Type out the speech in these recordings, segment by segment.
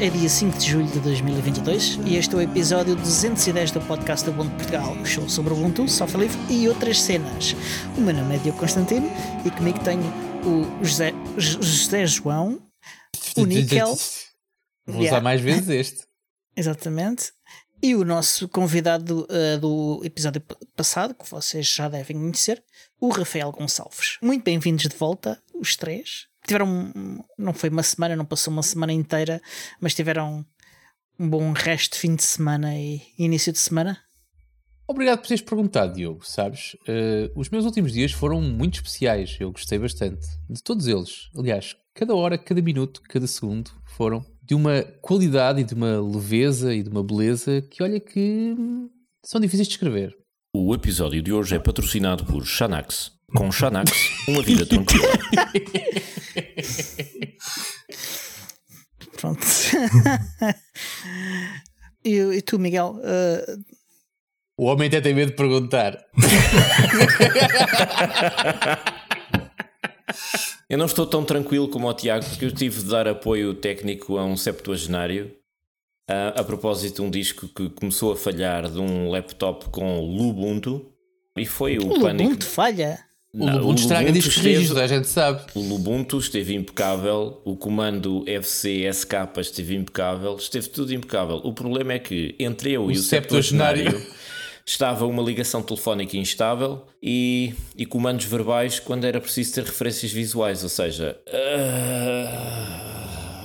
É dia 5 de julho de 2022 e este é o episódio 210 do podcast do Ubuntu Portugal, o show sobre Ubuntu, software livre e outras cenas. O meu nome é Diogo Constantino e comigo tenho o José, José João, o Níquel. Vou usar mais vezes este. Exatamente. E o nosso convidado uh, do episódio passado, que vocês já devem conhecer, o Rafael Gonçalves. Muito bem-vindos de volta, os três. Tiveram, não foi uma semana, não passou uma semana inteira, mas tiveram um bom resto de fim de semana e início de semana. Obrigado por teres perguntado, Diogo. Sabes, uh, os meus últimos dias foram muito especiais. Eu gostei bastante de todos eles. Aliás, cada hora, cada minuto, cada segundo foram de uma qualidade e de uma leveza e de uma beleza que, olha, que são difíceis de escrever. O episódio de hoje é patrocinado por Xanax. Com Xanax, uma vida tranquila. Pronto. e, e, tu, Miguel? Uh... O homem até tem medo de perguntar. Eu não estou tão tranquilo como o Tiago, porque eu tive de dar apoio técnico a um septuagenário uh, a propósito de um disco que começou a falhar de um laptop com Lubuntu e foi o, o pânico. Lubuntu falha? O Lubuntu estraga discos rígidos, a gente sabe. O Lubuntu esteve impecável, o comando FC SK esteve impecável, esteve tudo impecável. O problema é que entre eu o e o septuagenário estava uma ligação telefónica instável e, e comandos verbais quando era preciso ter referências visuais, ou seja, uh,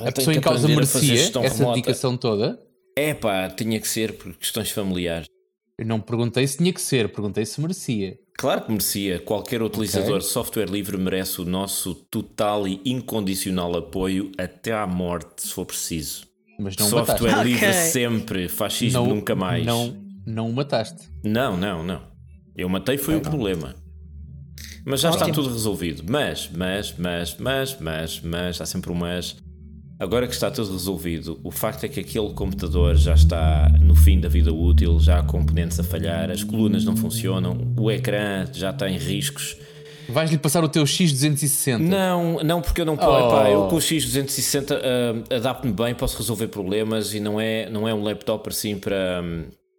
a pessoa em causa merecia essa remota. dedicação toda? É pá, tinha que ser por questões familiares. Eu não perguntei se tinha que ser, perguntei se merecia. Claro que merecia. Qualquer utilizador okay. de software livre merece o nosso total e incondicional apoio até à morte, se for preciso. Mas não software mataste. livre okay. sempre, fascismo não, nunca mais. Não, não o mataste. Não, não, não. Eu matei foi okay, o problema. Mas já está tudo resolvido. Mas, mas, mas, mas, mas, mas, há sempre um mas. Agora que está tudo resolvido, o facto é que aquele computador já está no fim da vida útil, já há componentes a falhar, as colunas não funcionam, o ecrã já está em riscos. Vais-lhe passar o teu X260? Não, não, porque eu não posso. Oh. Eu com o X260 uh, adapto-me bem, posso resolver problemas e não é, não é um laptop assim para,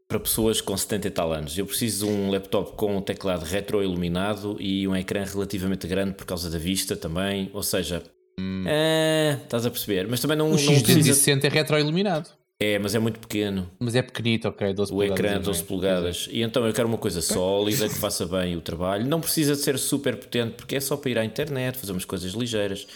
para pessoas com 70 e tal anos. Eu preciso de um laptop com um teclado retroiluminado e um ecrã relativamente grande por causa da vista também. Ou seja, Hum. É, estás a perceber. Mas também não. O X260 precisa... é retroiluminado. É, mas é muito pequeno. Mas é pequenito, ok. 12 o ecrã é 12 polegadas. E então eu quero uma coisa sólida que faça bem o trabalho. Não precisa de ser super potente, porque é só para ir à internet, fazer umas coisas ligeiras.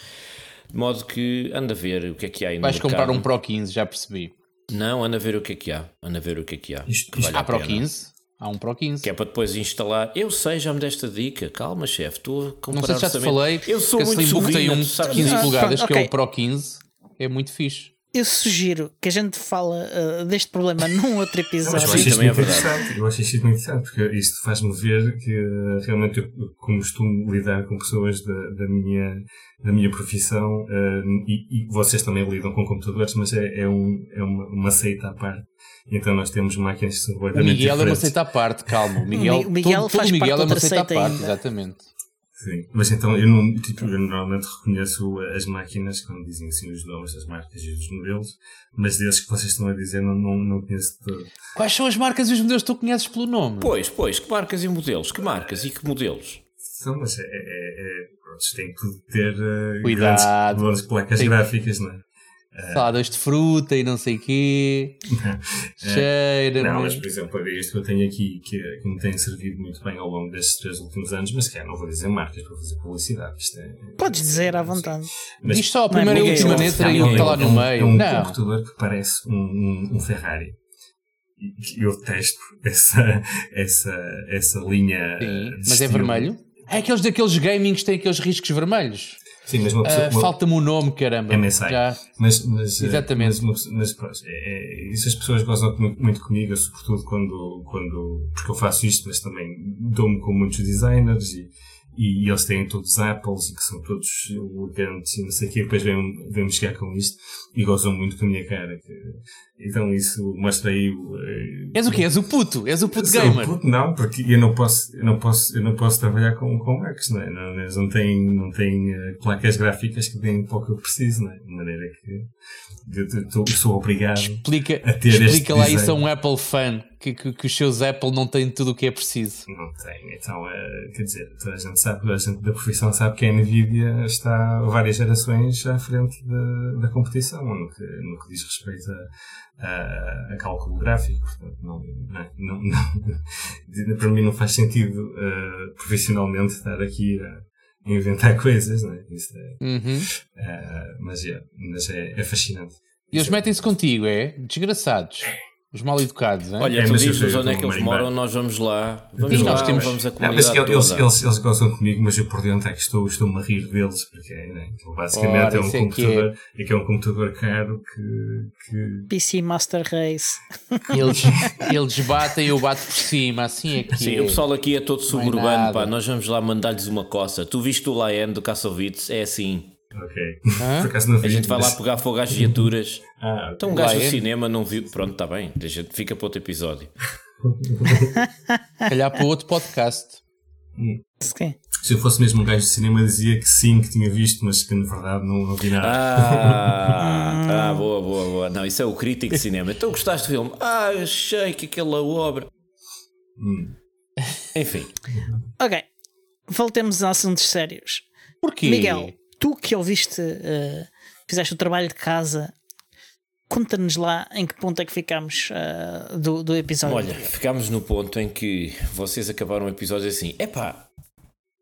De modo que anda a ver o que é que há aí no Vais mercado. comprar um Pro 15, já percebi. Não, anda a ver o que é que há. Anda a ver o que é que há. Isto, isto vale há Pro 15? Há um Pro 15. Que é para depois instalar. Eu sei, já me deste a dica. Calma, chefe, estou a comparar Não sei se já te falei. Eu sou muito Slimbook tem um de 15 polegadas, que é o Pro 15. É muito fixe. Eu sugiro que a gente fala uh, deste problema num outro episódio. Eu muito interessante. Eu acho isto muito interessante, porque isto faz-me ver que uh, realmente eu costumo lidar com pessoas da, da minha, da minha profissão uh, e, e, vocês também lidam com computadores, mas é, é, um, é uma, uma seita à parte. Então nós temos máquinas completamente O Miguel diferentes. é uma seita à parte, calma. O Miguel, o Miguel todo, faz todo Miguel parte é uma seita à parte, ainda. exatamente. Sim, mas então eu, não, tipo, eu normalmente reconheço as máquinas, quando dizem assim os nomes das marcas e dos modelos, mas desses que vocês estão a dizer não, não, não conheço todo. Quais são as marcas e os modelos que tu conheces pelo nome? Pois, pois, que marcas e modelos? Que marcas e que modelos? São, mas é, é, é, tem que ter uh, Cuidado. grandes, grandes placas tem... gráficas, não é? Saladas de fruta e não sei o quê. Cheira. Não, mas por exemplo, é isto que eu tenho aqui que, que me tem servido muito bem ao longo destes três últimos anos, mas que é, não vou dizer marcas para fazer publicidade. Isto é, Podes dizer à vontade. Mas, Diz só a primeira e última letra e o que está lá no meio. É um não. computador que parece um, um, um Ferrari. Eu testo essa, essa, essa linha. Sim, mas é vermelho? É aqueles daqueles gaming que têm aqueles riscos vermelhos. Sim, mas uma pessoa, uh, Falta-me o nome, caramba. MSI. Já... Mas, mas, Exatamente. Mas, mas, mas é, é, isso as pessoas gostam muito, muito comigo, sobretudo quando, quando. Porque eu faço isto, mas também dou-me com muitos designers e, e, eles têm todos Apples e que são todos elegantes e não sei o quê, depois vêm-me chegar com isto e gozam muito com a minha cara. Então isso mostra aí. Uh, És o quê? És o puto? És o puto gamer? Puto, não, porque eu não posso, eu não posso, eu não posso trabalhar com, com Macs, não é? Não, eles não têm, não têm uh, placas gráficas que deem para o que eu preciso, não é? maneira que eu, eu, eu sou obrigado Explica, a ter explica lá design. isso a um Apple fan que, que, que os seus Apple não têm tudo o que é preciso. Não tem, então, eh, quer dizer, toda a gente sabe, toda a gente da profissão sabe que a Nvidia está várias gerações à frente da, da competição no que, no que diz respeito a, a, a cálculo gráfico, portanto, não, não, não, não- para mim não faz sentido eh, profissionalmente estar aqui a inventar coisas, não é? Isso é, Uhum. eh, mas é, mas é, é fascinante. E eles metem-se contigo, é? Desgraçados. Os mal educados, hein? Olha, É, tu dizes onde é que eles moram, nós vamos lá. Vamos Sim, lá, nós temos- vamos a Não, mas comunidade eles, toda. eles, eles gozam comigo, mas eu por dentro é que estou, estou-me a rir deles, porque né, aquilo basicamente Ora, é um é que computador, é. que é um computador caro que, que PC Master Race. Eles, eles batem e eu bato por cima, assim é que Sim, é. o pessoal aqui é todo Não é suburbano, pá. Nós vamos lá mandar-lhes uma coça. Tu viste o Lion do Kassovitz? É assim. Ok. Hã? Por acaso não vi. A gente vai lá pegar fogo às viaturas. Ah, ok. Então um gajo do Lion? cinema não viu. Pronto, está bem. Deixa, fica para outro episódio. Calhar para outro podcast. Sim. Se eu fosse mesmo um gajo de cinema, dizia que sim, que tinha visto, mas que na verdade não, não vi nada. Ah, ah, boa, boa, boa. Não, isso é o crítico de cinema. Então gostaste do filme? Ah, achei que aquela obra. Hum. Enfim, Ok. Voltemos a assuntos sérios. Porquê? Miguel, tu que ouviste, eh, fizeste o trabalho de casa, conta-nos lá em que ponto é que ficámos eh, do, do episódio. olha, ficámos no ponto em que vocês acabaram o episódio assim: epá,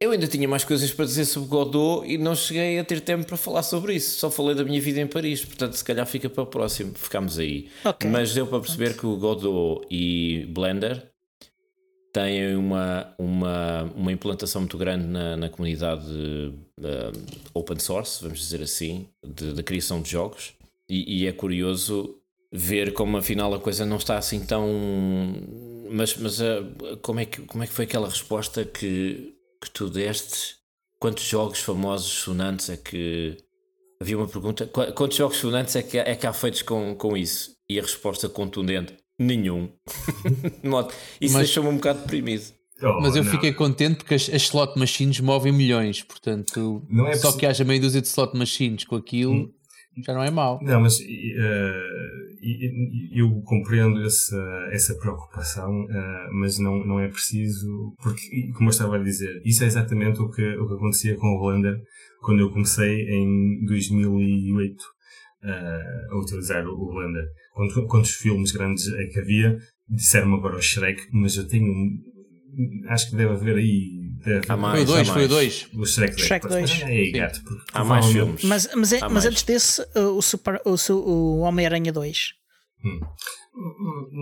eu ainda tinha mais coisas para dizer sobre Godot e não cheguei a ter tempo para falar sobre isso. Só falei da minha vida em Paris, portanto, se calhar fica para o próximo. Ficámos aí. Ok. Mas deu para perceber que o Godot e Blender têm uma, uma, uma implantação muito grande na, na comunidade eh, open source, vamos dizer assim, de criação de jogos. E, e é curioso ver como afinal a coisa não está assim tão. Mas, mas eh, como, é que, como é que foi aquela resposta que, que tu deste? Quantos jogos famosos sonantes é que. Havia uma pergunta: qu- quantos jogos sonantes é que, é que há feitos com, com isso? E a resposta contundente: nenhum. Isso Mas- deixou-me um bocado deprimido. Oh, Mas eu não. fiquei contente porque as, as slot machines movem milhões, portanto, Não é só possi- que haja meia dúzia de slot machines com aquilo Hum. já não é mau. Não, mas e- eu compreendo essa, essa preocupação, eh, mas não, não é preciso, porque, como eu estava a dizer, isso é exatamente o que, o que acontecia com o Blender quando eu comecei em 2008 eh, a utilizar o o Blender. Quantos, quantos filmes grandes é que havia? Disseram-me agora o Shrek, mas eu tenho. Acho que deve haver aí. Deve Há Foi mais. o 2, há foi o mais. 2. O Shrek, Shrek deve- dois. É aí, gato, porque Há mais filmes. Mas, mas, é- mas mais. antes desse, eh, o, Super, o, o Homem-Aranha 2. Hum.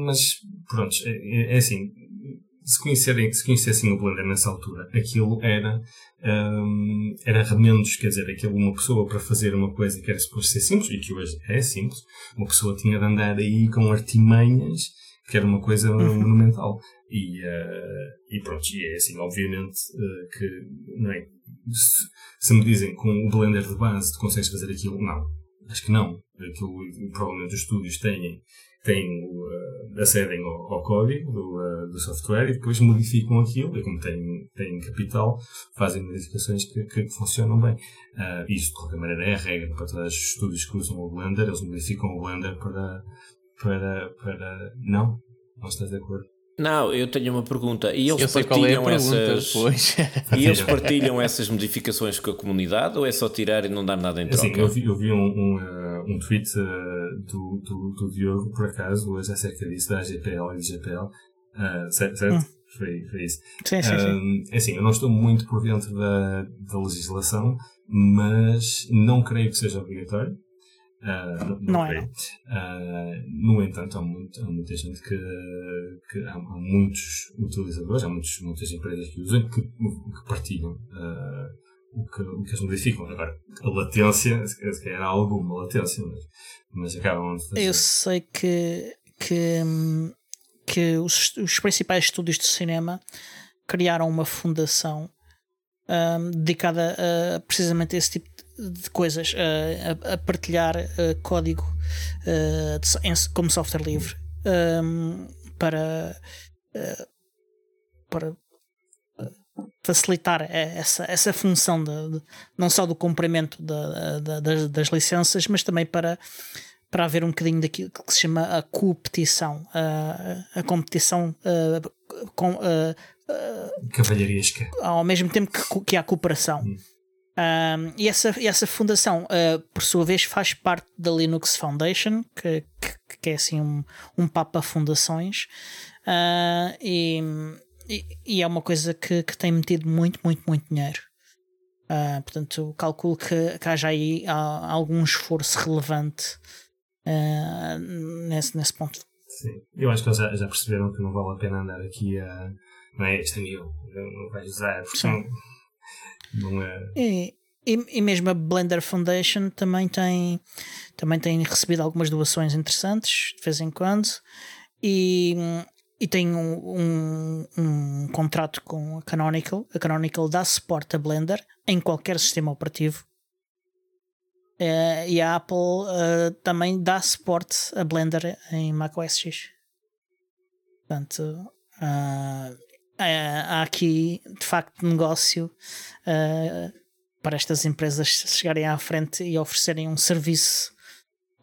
Mas, pronto, é, é assim, se, conhecerem, se conhecessem o Blender nessa altura, aquilo era, hum, era remendos, quer dizer, aquilo uma pessoa para fazer uma coisa que era suposto ser simples, e que hoje é simples, uma pessoa tinha de andar aí com artimanhas, que era uma coisa monumental. E, eh, e pronto, e é assim, obviamente, eh, que, não é? Se, se me dizem com o Blender de base tu consegues fazer aquilo, não. Acho que não. Aquilo, provavelmente os estúdios têm, têm o, eh, acedem ao, ao código do, eh, do software e depois modificam aquilo e como têm, têm capital, fazem modificações que, que, funcionam bem. Ah, isso, de qualquer maneira, é a regra para todos os estúdios que usam o Blender. Eles modificam o Blender para... para, para... Não? Não estás de acordo? Não, eu tenho uma pergunta. E eles Eu sei qual é a partilham pergunta, essas. pois. E eles partilham essas modificações com a comunidade ou é só tirar e não dar nada em troca? Assim, eu vi, eu vi um, um, eh, um tweet eh, do, do, do Diogo, por acaso, hoje acerca disso, da AGPL e do GPL. ah, certo? certo? Foi, foi isso. Sim, sim, sim. Um, é assim, eu não estou muito por dentro da, da legislação, mas não creio que seja obrigatório. Ah, não, Não é. Ah, no entanto, há, muito- há muita gente que, que há, há muitos utilizadores, há muitos, muitas empresas que usam que, que partilham ah, o, que, o que eles modificam. Agora, a latência, se calhar há alguma latência, mas, mas acabam de fazer. Eu sei que, que, que os, os principais estúdios de cinema criaram uma fundação hum, dedicada a, precisamente a esse tipo de coisas, a, a- a partilhar uh, código uh, de em- como software livre hum, para, uh, para facilitar essa, essa função de, de, não só do cumprimento das, das, licenças, mas também para, para haver um bocadinho daquilo que se chama a competição, a, a competição com, uh, cavalheiresca ao mesmo tempo que, que há cooperação. Hum. Um, e essa, essa fundação, uh, por sua vez, faz parte da Linux Foundation, que, que, que é assim um, um papa fundações, uh, e, e, é uma coisa que, que tem metido muito, muito, muito dinheiro. Uh, portanto, calculo que, que haja aí algum esforço relevante nesse, nesse ponto. Sim, eu acho que eles já, já, perceberam que não vale a pena andar aqui a. Não é este amigo, não vai usar, porque não, é. E, e, e, mesmo a Blender Foundation também tem, também tem recebido algumas doações interessantes de vez em quando e, e tem um, um, um contrato com a Canonical. A Canonical dá suporte a Blender em qualquer sistema operativo. Uh, e a Apple uh, também dá suporte a Blender em macOS X. Portanto, uh, há aqui de facto negócio para estas empresas chegarem à frente e oferecerem um serviço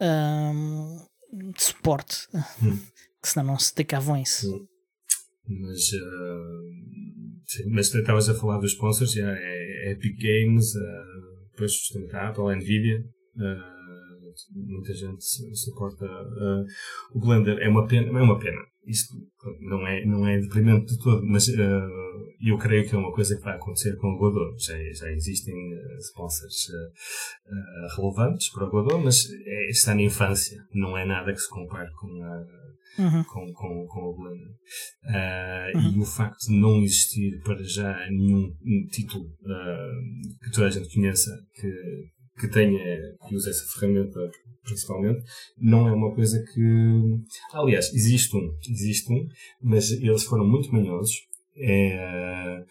um, de suporte, hum. que senão não se dedicavam a isso. Hum. Mas, uh, sim, mas estavas a falar dos sponsors, já é, é Epic Games, uh, depois justamente a Apple, a Nvidia. Uh, muita gente suporta uh, o Blender. É uma pena, é uma pena. Isto não é, não é deprimente de todo, mas uh, eu creio que é uma coisa que vai acontecer com o Godot. Já, já existem uh, sponsors relevantes para o Godot, mas é, está na infância. Não é nada que se compare com a. Uhum. Com, com, com o Blender. Uh, uhum. E o facto de não existir para já nenhum título uh, que toda a gente conheça que, que tenha, que use essa ferramenta principalmente, não é uma coisa que. Aliás, existe um, existe um, mas eles foram muito manhosos. É,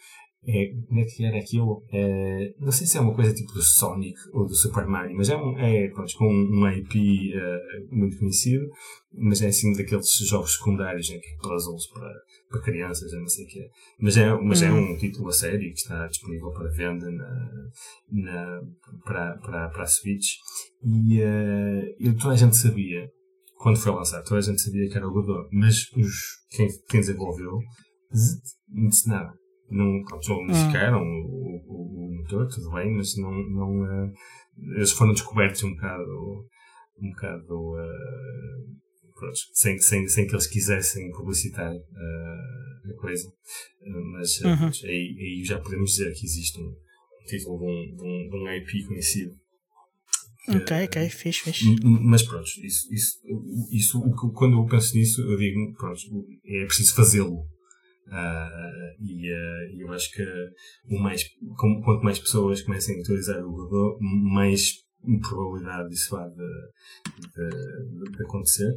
é, como é que era aquilo? É, não sei se é uma coisa tipo do Sonic ou do Super Mario, mas é, um, é pronto, com um IP uh, é, muito conhecido, mas é assim daqueles jogos secundários em que puzzles para, para crianças, não sei o que é. Mas, é, mas é hum. é um título a sério que está disponível para venda na, na, para, para, para a Switch. E uh, toda a gente sabia, quando foi lançado, toda a gente sabia que era o Godot, mas os, quem, quem desenvolveu não disse nada não, não unificaram hum. o, o, o, motor, tudo bem, mas não, não uh, eles foram descobertos um bocado, um bocado uh, pronto, sem, sem, sem que eles quisessem publicitar uh, a coisa. mas uhum. pronto, aí, aí já podemos dizer que existe um, um título de um, de um, de um IP conhecido. Ok, ok, fixe, fixe. Mas pronto, isso, isso, isso, quando eu penso nisso, eu digo, pronto, é preciso fazê-lo. Uh, e uh, eu acho que o mais, com, quanto mais pessoas comecem a utilizar o Godot, mais probabilidade disso há de, de, de, acontecer.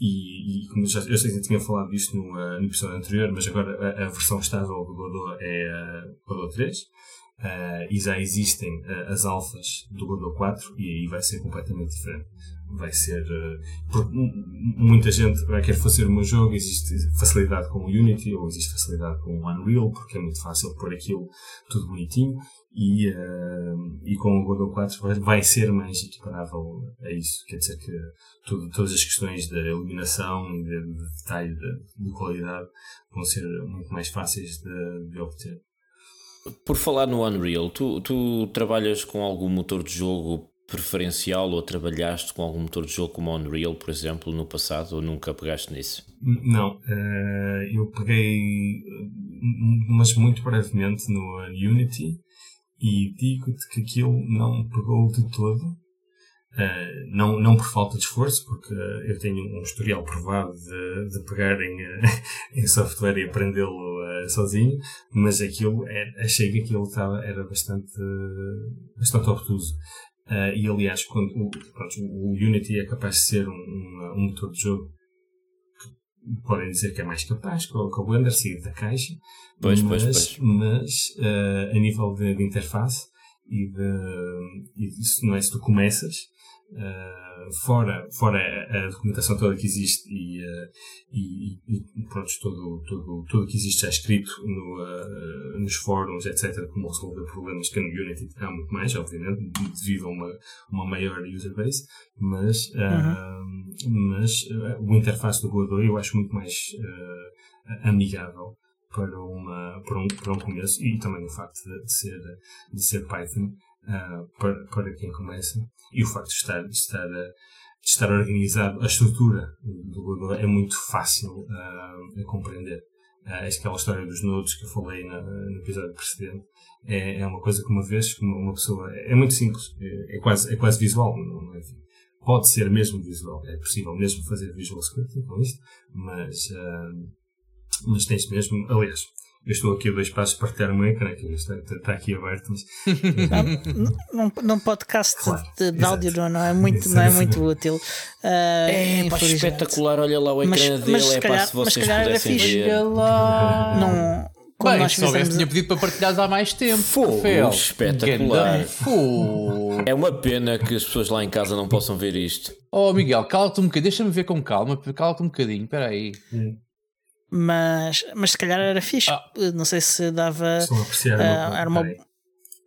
E, e como já, eu sei que tinha falado disto no, uh, no episódio anterior, mas agora a, a versão estável do Godot é a Godot 3. Uh, e já existem uh, as alfas do Godot 4 e aí vai ser completamente diferente vai ser. Porque muita gente vai querer fazer o meu jogo, existe facilidade com o Unity ou existe facilidade com o Unreal, porque é muito fácil pôr aquilo tudo bonitinho. E, uh, e com o Godot 4 vai ser mais equiparável a isso. Quer dizer que tudo, todas as questões da iluminação e de, de detalhe, de, de, qualidade, vão ser muito mais fáceis de, de obter. Por falar no Unreal, tu, tu trabalhas com algum motor de jogo preferencial ou trabalhaste com algum motor de jogo como o Unreal, por exemplo, no passado ou nunca pegaste nisso? Não, uh, eu peguei, mas muito brevemente no Unity e digo-te que aquilo não pegou de todo. Uh, não, não por falta de esforço, porque uh, eu tenho um historial provado de, de pegar em, em software e aprendê-lo sozinho, mas aquilo, é, achei que aquilo estava, era bastante, bastante obtuso. Uh, e aliás, quando o, pronto, o, Unity é capaz de ser um, um, um, motor de jogo que podem dizer que é mais capaz que o, que o Blender sair da caixa, pois, mas, pois, pois. mas uh, a nível de, de interface e de, e de, não é se tu começas, Uh, fora, fora a, a, documentação toda que existe e, uh, e, e pronto, todo, todo, tudo que existe já escrito no, uh, nos fóruns, etc., como resolver problemas que no Unity há muito mais, obviamente, devido a uma, uma maior user base, mas, uhum. mas o interface do Godot eu acho muito mais amigável para, uma, para, um, para um começo e também o facto de, de ser, de ser Python uh, para, para quem começa. E o facto de estar, de estar, de estar organizado, a estrutura do Google é muito fácil uh, a compreender. Uh, aquela história dos nodes que eu falei na, no episódio precedente é, é uma coisa que uma vez uma, uma pessoa é muito simples, é, é, quase, é quase visual, não, é, pode ser mesmo visual, é possível mesmo fazer visual scripting com isto, mas, uh, mas tens mesmo, aliás, eu estou aqui a dois passos para partilhar o meu ecrã, que está, está aqui aberto, mas. num, num podcast claro, de, de áudio não, é muito, não é muito útil. Uh, é pá, espetacular, olha lá o ecrã mas, dele, mas, é calhar, pá, se vocês pudessem ver. Lá. Não. Quando Bem, nós se soubesse, tinha pedido para partilhares há mais tempo. Fogo, espetacular. Fogo. É uma pena que as pessoas lá em casa não possam ver isto. Oh, Miguel, cala-te um bocadinho, deixa-me ver com calma, cala-te um bocadinho, espera aí. Hum. Mas, mas se calhar era fixe. Ah. Não sei se dava. Uh, era uma.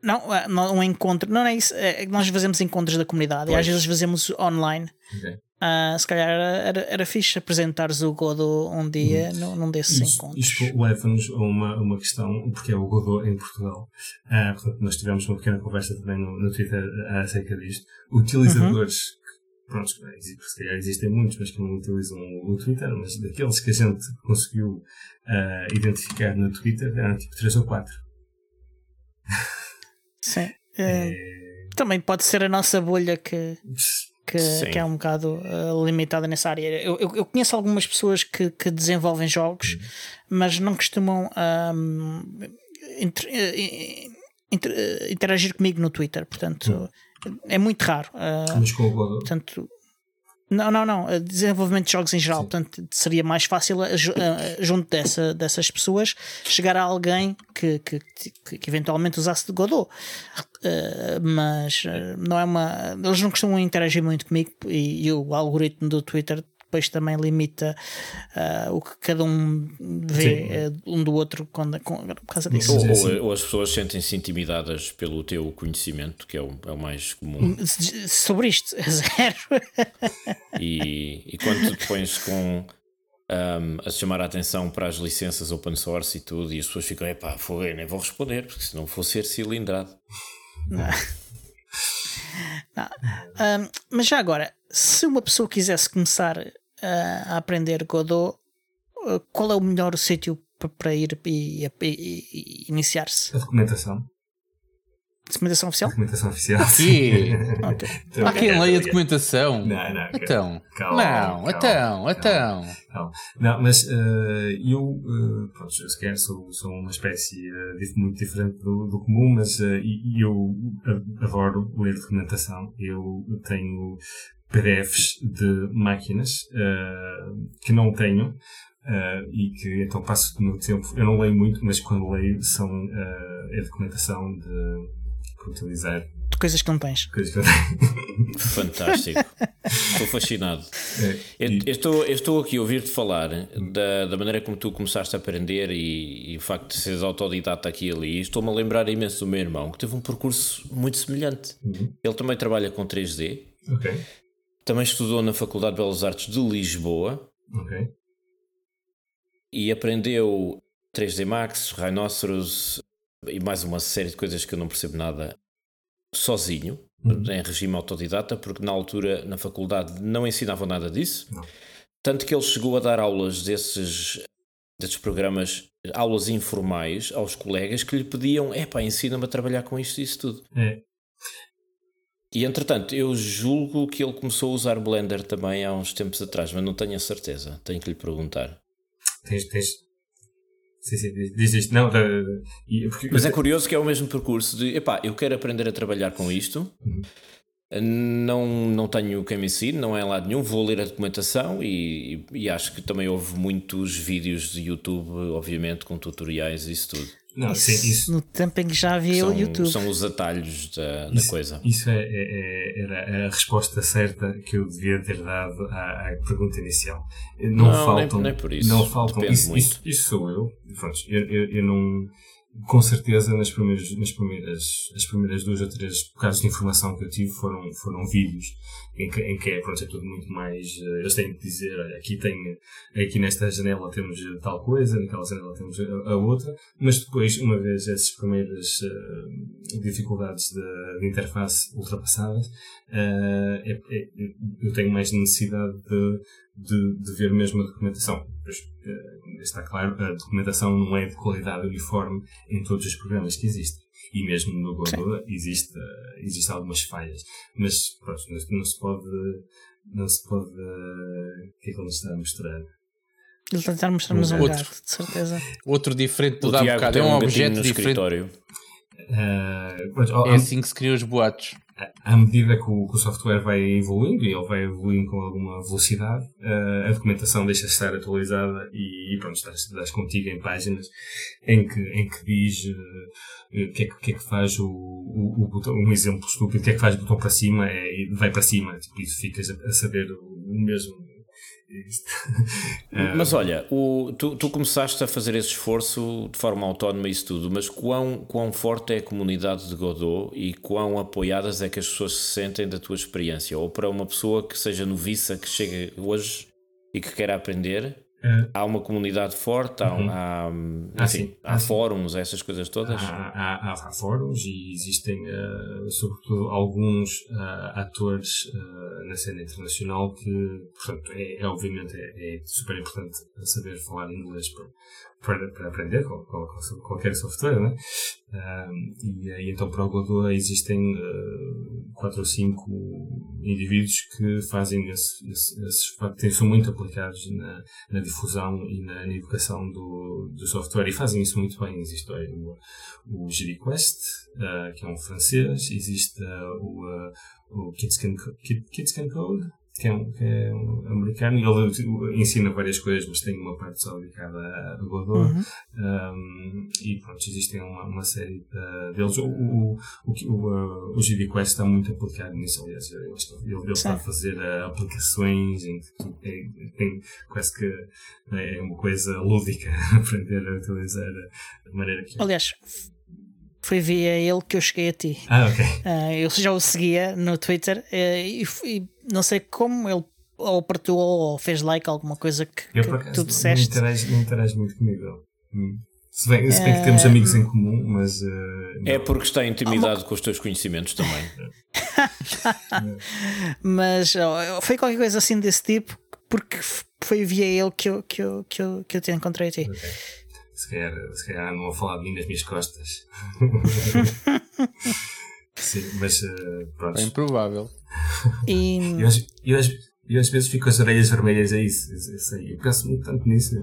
Não, um encontro. Não é isso. É, nós fazemos encontros da comunidade pois. e às vezes fazemos online. Okay. Uh, se calhar era, era, era fixe apresentares o Godot um dia hum. num, desses isso, encontros. Isto leva-nos a uma, uma questão, porque é o Godot em Portugal. Uh, portanto, nós tivemos uma pequena conversa também no, no Twitter acerca disto. Utilizadores uhum pronto, se calhar existem muitos, mas que não utilizam o Twitter, mas daqueles que a gente conseguiu uh, identificar no Twitter eram tipo 3 ou 4. Sim. É... Também pode ser a nossa bolha que, que, que é um bocado uh, limitada nessa área. Eu, eu, eu, conheço algumas pessoas que, que desenvolvem jogos, uhum. mas não costumam um, inter, inter, interagir comigo no Twitter, portanto. Uhum é muito raro. Uh, Mas com o Portanto, não, não, não. Desenvolvimento de jogos em geral. Sim. Portanto, seria mais fácil, junto dessa, dessas pessoas, chegar a alguém que, que, que, eventualmente usasse de Godot. Uh, mas não é uma. Eles não costumam interagir muito comigo e, e o algoritmo do Twitter depois também limita uh, o que cada um vê uh, um do outro quando, com, por causa disso. Ou, ou, ou, as pessoas sentem-se intimidadas pelo teu conhecimento, que é o, é o mais comum. Sobre isto, é zero. e, e quando tu te pões com. Um, a chamar a atenção para as licenças open source e tudo, e as pessoas ficam, epá, eu nem vou responder, porque se não for ser cilindrado. Não. não. Um, mas já agora, se uma pessoa quisesse começar a aprender Godot, uh, qual é o melhor sítio para ir e, e, e iniciar-se? A documentação. Documentação oficial? Documentação oficial. Aqui. okay. Há quem leia a documentação. Não, não. Então. Calma, não, calma, então, calma, então. Calma. Não, mas uh, eu, uh, pronto, eu sequer sou, sou uma espécie uh, muito diferente do, do comum, mas uh, eu adoro ler documentação. Eu tenho PDFs de máquinas uh, que não tenho uh, e que então passo o meu tempo. Eu não leio muito, mas quando leio são uh, é documentação de para utilizar. De coisas que não tens. Coisas que não tenho. Fantástico. estou fascinado. É, eu, eu, estou, eu estou aqui a ouvir-te falar da, da maneira como tu começaste a aprender e, e o facto de seres autodidata aqui e ali. Estou-me a lembrar imenso do meu irmão que teve um percurso muito semelhante. Uhum. Ele também trabalha com 3D. Ok. Também estudou na Faculdade de Belas Artes de Lisboa. Ok. E aprendeu 3D Max, Rhinoceros e mais uma série de coisas que eu não percebo nada sozinho, uhum. em regime autodidata, porque na altura na faculdade não ensinavam nada disso. Não. Tanto que ele chegou a dar aulas desses, desses programas, aulas informais aos colegas que lhe pediam: é pá, ensina-me a trabalhar com isto e isso tudo. É. E entretanto, eu julgo que ele começou a usar Blender também há uns tempos atrás, mas não tenho a certeza. Tenho que lhe perguntar. Tens, tens. Sim, sim, diz isto. Não, porque... Mas é curioso que é o mesmo percurso de epá, eu quero aprender a trabalhar com isto. Uhum. Não, não tenho quem me ensine, não é lá nenhum. Vou ler a documentação e, e, acho que também houve muitos vídeos de YouTube, obviamente, com tutoriais e isso tudo. Não, Isso, sim, isso, No tempo em que já havia o São, YouTube. são os atalhos da, da isso, coisa. isso é, é- é- era a resposta certa que eu devia ter dado à, à pergunta inicial. Não, Não, faltam. nem- nem por isso. Não faltam. Isso, isso, sou eu. Pronto, eu, eu, eu não. Com certeza, nas primeiras, nas primeiras, as primeiras duas ou três bocados de informação que eu tive foram, foram vídeos em que, em que é, pronto, é tudo muito mais. eh, Eles têm que dizer, olha, aqui tem, aqui nesta janela temos tal coisa, naquela janela temos a, a outra, mas depois, uma vez essas primeiras eh, dificuldades de, de interface ultrapassadas, eh, é- é- eu tenho mais necessidade de, de, de ver mesmo a documentação. Eh, está claro, a documentação não é de qualidade uniforme em todos os programas que existem. E mesmo no Godot existe, eh, existe algumas falhas. Mas, pronto, não, não se pode, não se pode, eh, o que é que ele nos está a mostrar? Ele está a tentar mostrar-nos um Outro. gato, de certeza. Outro diferente do da Tiago bocado. tem É um um objeto no diferente. escritório. Pronto, ao- É assim que se criam os boatos. À medida que o, que o software vai evoluindo, e ele vai evoluindo com alguma velocidade, eh, a documentação deixa de estar atualizada e, e pronto, estás, estás contigo em páginas em que, em que diz eh, o que, é que, que é que faz o, o, o botão, um exemplo estúpido, o que é que faz o botão para cima é, vai para cima, tipo, isso ficas a, a saber o mesmo. Eh, Mas olha, o- tu, tu começaste a fazer esse esforço de forma autónoma e isso tudo, mas quão, quão forte é a comunidade de Godot e quão apoiadas é que as pessoas se sentem da tua experiência? Ou para uma pessoa que seja noviça, que chega hoje e que queira aprender, eh, há uma comunidade forte, há, Uhum. há, Ah, enfim, sim. há Ah, sim. fóruns, essas coisas todas? Há, há, há- há fóruns e existem, eh, sobretudo, alguns eh, atores eh, na cena internacional que, portanto, é, é obviamente é, é super importante saber falar inglês para, para, aprender qual- qual- qual- qualquer software, né? Ahm, e, eh, e então para o Godot existem eh, quatro ou cinco indivíduos que fazem esse, esse, esses factos, são muito aplicados na, na difusão e na, na educação do, do software e fazem isso muito bem. Existe o, o eh, que é um francês, existe eh, o, eh, o Kids, Can, Kids Can Code, que é, um, que é um americano, ele uh, ensina várias coisas, mas tem uma parte só dedicada a Godot. Uhum. Um, e pronto, existem uma, uma série uh, deles. O, o, o, o, uh, o GDQuest está muito aplicado nisso, aliás. Ele, está- ele, ele está a fazer uh, aplicações em que tu tem, tem quase que né, é uma coisa lúdica aprender a utilizar a maneira que. Aliás, foi via ele que eu cheguei a ti. Ah, ok. Ah, eu já o seguia no Twitter eh, e, e não sei como ele ou partilhou ou fez like alguma coisa que, Eu que acaso tu não disseste. interage, não interage muito comigo. Hum. Se bem, se bem que temos amigos em comum, mas. uh, É não. porque está intimidado com os teus conhecimentos também. Mas ó, foi qualquer coisa assim desse tipo, porque foi via ele que eu, que eu, que eu, que eu te encontrei a ti. Ok. Se calhar, se calhar andam a falar de mim nas minhas costas. Sim, mas uh, pronto. É improvável. E Eu, às- eu, eu às vezes fico com as orelhas vermelhas a isso. Eu, eu sei, eu penso muito tanto nisso.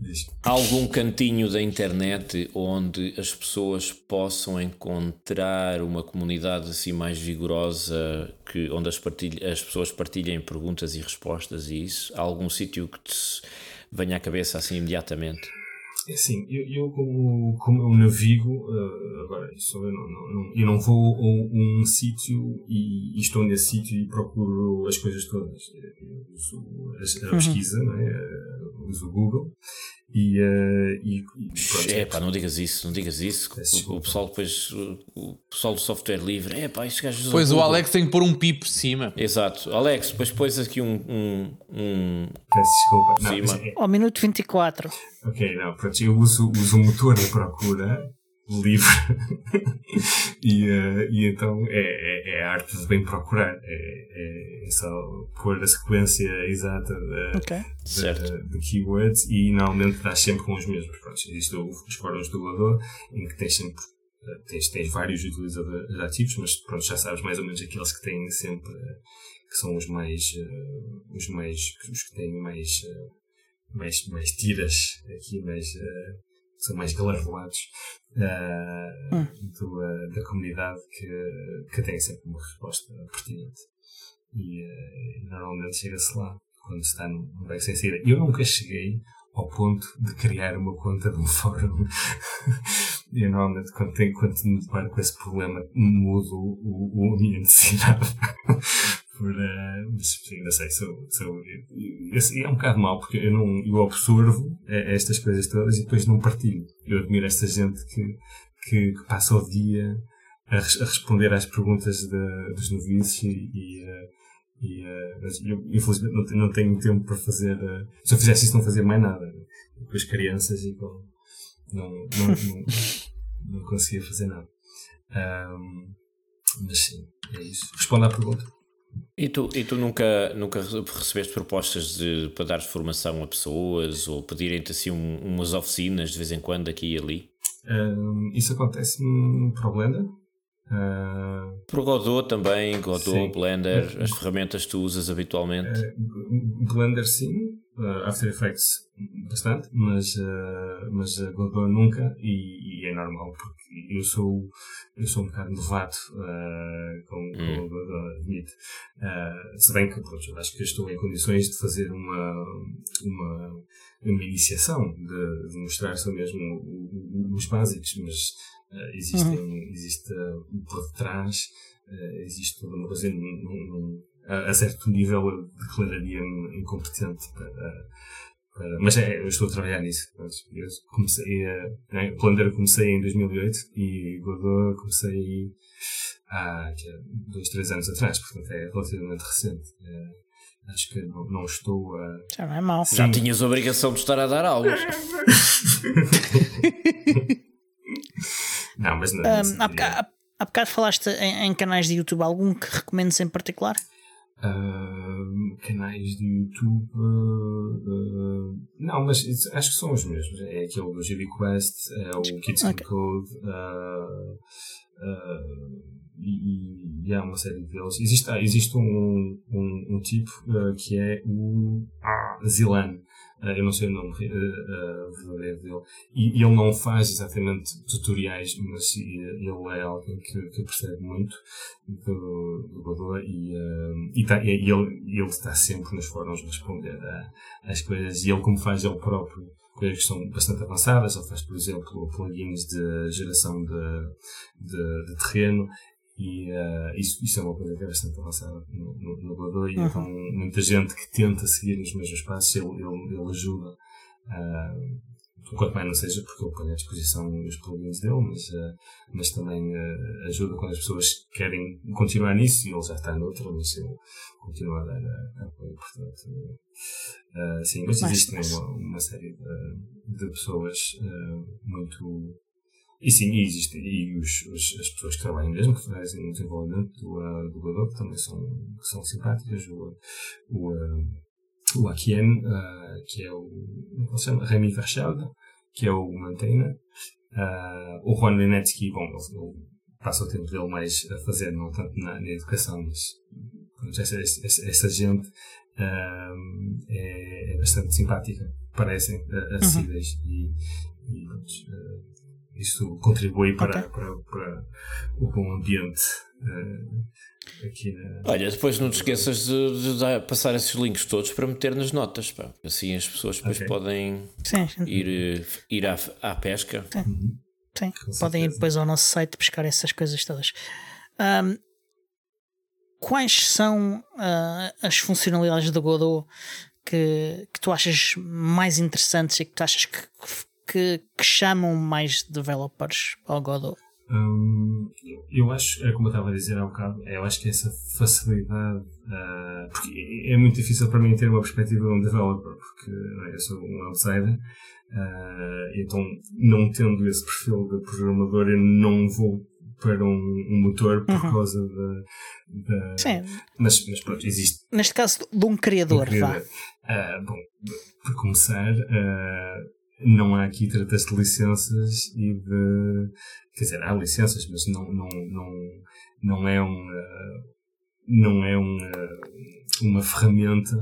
Diz. Há algum cantinho da internet onde as pessoas possam encontrar uma comunidade assim mais vigorosa, que, onde as, partilha- as pessoas partilhem perguntas e respostas e isso? Há algum sítio que te venha à cabeça assim imediatamente? Assim, eu, eu como, como eu navigo, eh, agora, isso eu não, não, eu não vou a um, sítio e, e estou nesse sítio e procuro as coisas todas. Eu uso a, a pesquisa, não é? Eh, uso o Google e, eh, e, e pronto. É pá, não digas isso, não digas isso. O, desculpa. o pessoal depois, o, o pessoal do software livre, é pá, estes gajos Pois o. Alex tem que pôr um pi por cima. Exato, Alex, depois pões aqui um, um, um Peço desculpa. Não, mas mano. é- ao minuto 24. Ok, não, pronto, eu uso, uso o motor de procura livre e, eh, e então é, é, é a arte de bem procurar, é, é só pôr a sequência exata de, Ok. certo. de, de keywords e normalmente dás sempre com os mesmos. Pronto, existem os fóruns do Godot em que tens sempre eh, tens, tens vários utilizadores ativos, mas pronto, já sabes mais ou menos aqueles que têm sempre eh, que são os mais os mais os que têm mais mais, mais tiras aqui, mais, são mais galardoados eh, Hum. do, eh, da comunidade que, que tem sempre uma resposta pertinente. E eh, normalmente chega-se lá quando se está num break sem saída. Eu nunca cheguei ao ponto de criar uma conta de um fórum. e normalmente, quando, tenho, quando me deparo com esse problema, mudo o, o, a minha necessidade. Por, uh, mas, não sei, sou, sou, é um bocado mau, porque eu, não, eu observo estas coisas todas e depois não partilho. Eu admiro esta gente que, que, que passa o dia a, a, responder às perguntas de, dos noviços e, e, uh, e eu, infelizmente não, tenho, não tenho tempo para fazer. Uh, se eu fizesse isso, não fazia mais nada. Com as crianças e com. Não, não, não, não conseguia fazer nada. Um, mas sim, é isso. Responda à pergunta. E tu, e tu nunca, nunca recebeste propostas de, para dar formação a pessoas ou pedirem-te assim um, umas oficinas de vez em quando aqui e ali? Um, isso acontece-me para o Blender. Uh, Para o Godot também, Godot, sim. Blender, as ferramentas que tu usas habitualmente? Uh, Blender sim, uh, After Effects bastante, mas, uh, mas Godot nunca e, e, é normal porque eu sou, eu sou um bocado novato com, hum. com o Godot, admito. se bem que pronto, acho que estou em condições de fazer uma, uma, uma iniciação, de, de mostrar só mesmo os básicos, mas Uh, existem, uhum. existe uh, por detrás, uh, existe toda uma coisa, num, num, a, a, certo nível eu declararia-me incompetente para, para, mas é, eu estou a trabalhar nisso. Eu comecei a, né, Blender comecei em 2008 e Godot comecei há que é, dois, três anos atrás, portanto é relativamente recente. É, acho que não, não, estou a. Já não é mal. Já tinhas a obrigação de estar a dar aulas. Não, mas não. Um, há, bocado, há bocado falaste em, em, canais de YouTube, algum que recomendes em particular? Uh, canais de YouTube. Uh, uh, não, mas acho que são os mesmos. É aquele do GB Quest, é o Kids okay. Code. e, e, há uma série deles. Existe, ah, existe um, um, um tipo que é o ah, Zilan eu não sei o nome uh, verdadeiro dele, e, ele não faz exatamente tutoriais, mas ele é alguém que, que percebe muito do, do Godot e, e, tá, e, ele, ele está sempre nos fóruns responder às coisas, e ele como faz ele próprio coisas que são bastante avançadas, ele faz por exemplo plugins de geração de, de, de terreno e uh, isso, isso é uma coisa que é bastante avançada no, no, no Godot e uhum. então muita gente que tenta seguir nos mesmos passos, ele, ele, ele ajuda. Uh, quanto mais não seja porque ele põe à disposição os plugins dele, mas, uh, mas também uh, ajuda quando as pessoas querem continuar nisso e ele já está noutro, mas ele continua a dar apoio. Portanto, uh, sim, mas existe uma, uma série de, de pessoas muito e sim, e existe, e os, os, as pessoas que trabalham mesmo, que fazem o desenvolvimento do, uh, Godot, também são, são simpáticas. O, o, uh, o Akien, uh, que é o, como é se chama? Remy Verschelde, que é o maintainer. Uh, o Juan Lenetsky, bom, ele, passa o tempo dele mais a fazer, não tanto na, na educação, mas essa, essa, essa gente é, é, bastante simpática, parecem acessíveis uhum. e, e isso contribui para, okay. para, para, o bom ambiente uh, aqui na. Olha, depois não te esqueças de, de passar esses links todos para meter nas notas, pá. assim as pessoas depois okay. podem sim, sim. ir, eh, ir à, à pesca. Sim, uhum. sim. podem ir depois ao nosso site buscar essas coisas todas. Um, quais são uh, as funcionalidades do Godot que, que tu achas mais interessantes e que tu achas que que, que chamam mais developers ao Godot? Hum, eu acho, é como eu estava a dizer há um bocado, eu acho que essa facilidade, uh, porque é muito difícil para mim ter uma perspectiva de um developer, porque é, eu sou um outsider, uh, então não tendo esse perfil de programador, eu não vou para um, um motor por uhum. causa da. da Sim. Mas, mas pronto, existe. Neste caso, de um criador, um criador. vá. Uh, bom, para começar, uh, não há aqui tratas de licenças e de. Quer dizer, há licenças, mas não, não, não, não é uma. Não é uma, uma ferramenta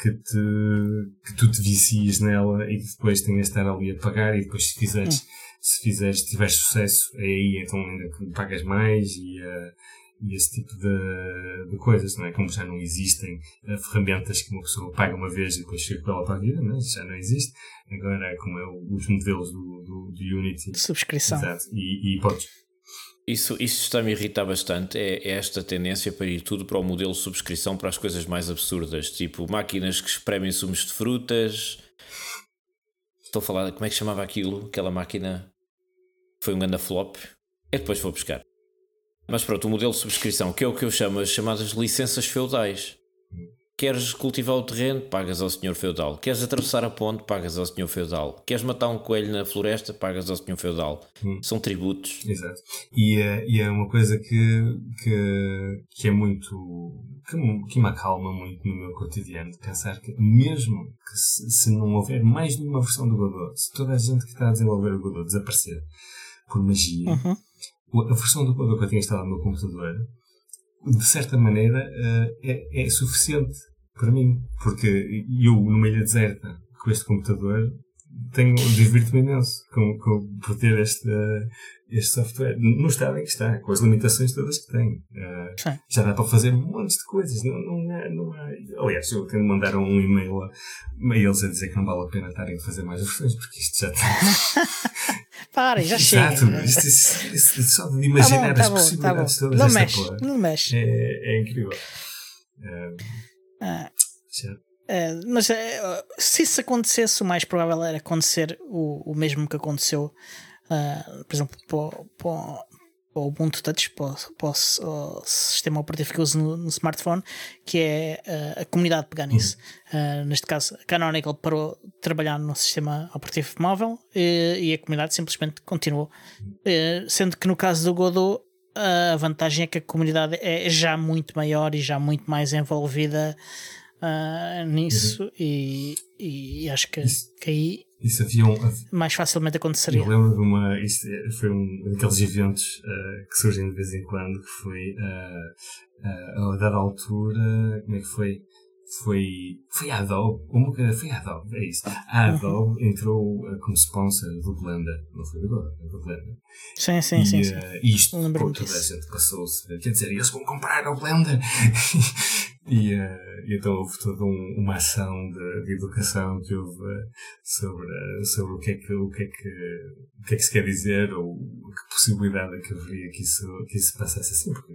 que, te, que tu te vicias nela e que depois tenhas de estar ali a pagar e depois se fizeres, se fizeres, tiveres sucesso, é aí então ainda que pagas mais e, uh, e esse tipo de, de coisas, não é? Como já não existem uh, ferramentas que uma pessoa paga uma vez e depois fica com ela para a vida, não é? Isso já não existe. Agora, é como é os modelos do, do, do Unity. Subscrição. Exato. E, e podes. Isso, isso está-me a irritar bastante. É, é esta tendência para ir tudo para o modelo de subscrição para as coisas mais absurdas, tipo máquinas que espremem sumos de frutas. Estou a falar, como é que chamava aquilo? Aquela máquina foi um grande flop. É depois vou buscar. Mas pronto, o modelo de subscrição, que é o que eu chamo as chamadas licenças feudais. Queres cultivar o terreno, pagas ao senhor feudal. Queres atravessar a ponte, pagas ao senhor feudal. Queres matar um coelho na floresta, pagas ao senhor feudal. Hum. São tributos. Exato. E, é, e é uma coisa que, que, que é muito. Que, que me acalma muito no meu cotidiano. Pensar que, mesmo que se, se não houver mais nenhuma versão do Godot, se toda a gente que está a desenvolver o Godot desaparecer por magia. Uhum a versão do código que eu tinha instalado no meu computador, de certa maneira, eh, é, é suficiente para mim. Porque eu, numa ilha deserta, com este computador, tenho, divirto-me imenso com, com, por ter este, este software no estado em que está, com as limitações todas que tem. Uh, já dá para fazer montes de coisas. Não, não, há, não há... Aliás, eu tenho de mandar um e-mail a, a eles a dizer que não vale a pena estarem a fazer mais versões, porque isto já está. Parem, já chega. Exato, isto, isto, isto, só de imaginar tá bom, tá as bom, tá possibilidades tá todas. Não mexe, não mexe. É, é incrível. Uh, ah. Uh, mas uh, se isso acontecesse, o mais provável era acontecer o, o mesmo que aconteceu, uh, por exemplo, para, o Ubuntu Touch, para, o, sistema operativo que uso no, no smartphone, que é a comunidade pegar nisso. Uhum. neste caso, a Canonical parou de trabalhar no sistema operativo móvel e, e a comunidade simplesmente continuou. sendo que no caso do Godot, a vantagem é que a comunidade é já muito maior e já muito mais envolvida uh, nisso uhum. e, e, acho que, isso, que aí isso havia um, mais facilmente aconteceria. Eu lembro de uma. Isto é, foi um daqueles eventos uh, que surgem de vez em quando, que foi uh, uh, a dada altura. Como é que foi? Foi, foi a Adobe, uma, foi a Adobe, é isso. A uhum. Adobe uhum. entrou como sponsor do Blender, não foi agora, do Blender. Sim, sim, e, sim. sim. E isto, pô, toda a gente passou-se, quer dizer, eles vão comprar o Blender. E, uh, e então houve toda um, uma ação de, de, educação que houve sobre, sobre o, que é que, o, que é que, o que é que se quer dizer ou que possibilidade é que haveria que isso, que isso passasse assim, porque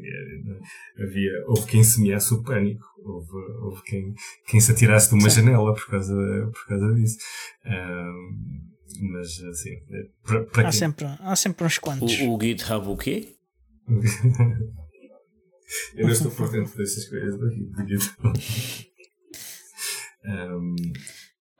havia, houve quem semeasse o pânico, houve, houve quem, quem se atirasse de uma Sim. janela por causa, por causa disso. Um, mas assim, para, para há, quem... sempre, há sempre uns quantos. O, o GitHub o quê? Eu não estou por dentro dessas coisas daqui. um,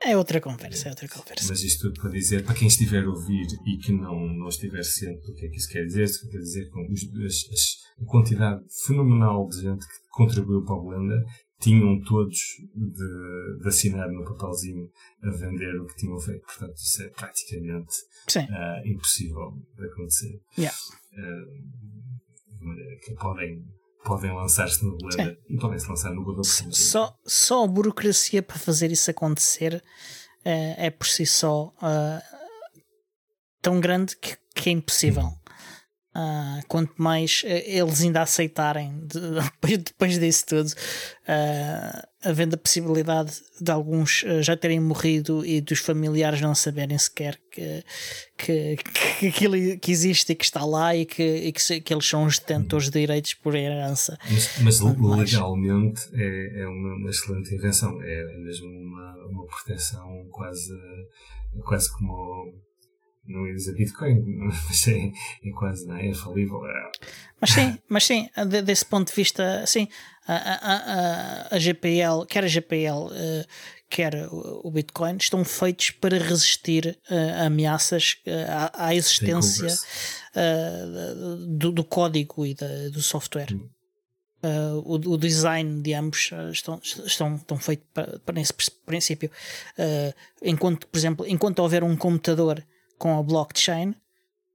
é outra conversa, é outra conversa. Mas isto tudo para dizer, para quem estiver a ouvir e que não, não estiver ciente do que é que isso quer dizer, isso quer dizer que a quantidade fenomenal de gente que contribuiu para o Blender tinham todos de, de, assinar no papelzinho a vender o que tinham feito. Portanto, isso é praticamente uh, impossível de acontecer. Yeah. Uh, que podem podem lançar-se no Blender Sim. e podem se lançar no Godot. Só, só a burocracia para fazer isso acontecer é, é por si só uh, tão grande que, que é impossível. Uh, quanto mais uh, eles ainda aceitarem de, depois, depois disso tudo, uh, havendo a possibilidade de alguns já terem morrido e dos familiares não saberem sequer que, que, que aquilo que existe e que está lá e que, e que, que eles são os detentores de direitos por herança. Mas, mas legalmente é, é uma, uma, excelente invenção, é, é mesmo uma, uma proteção quase, quase como não ia dizer Bitcoin, mas é, é quase, não é? é falível. É. Mas sim, mas sim, desse ponto de vista, sim, a, a, a, a GPL, quer a GPL, uh, quer o Bitcoin, estão feitos para resistir a ameaças uh, à, à, existência do, do, código e da, do software. Hum. Uh, o, o, design de ambos estão, estão, estão feitos para, para esse princípio. Uh, enquanto, por exemplo, enquanto houver um computador com a blockchain,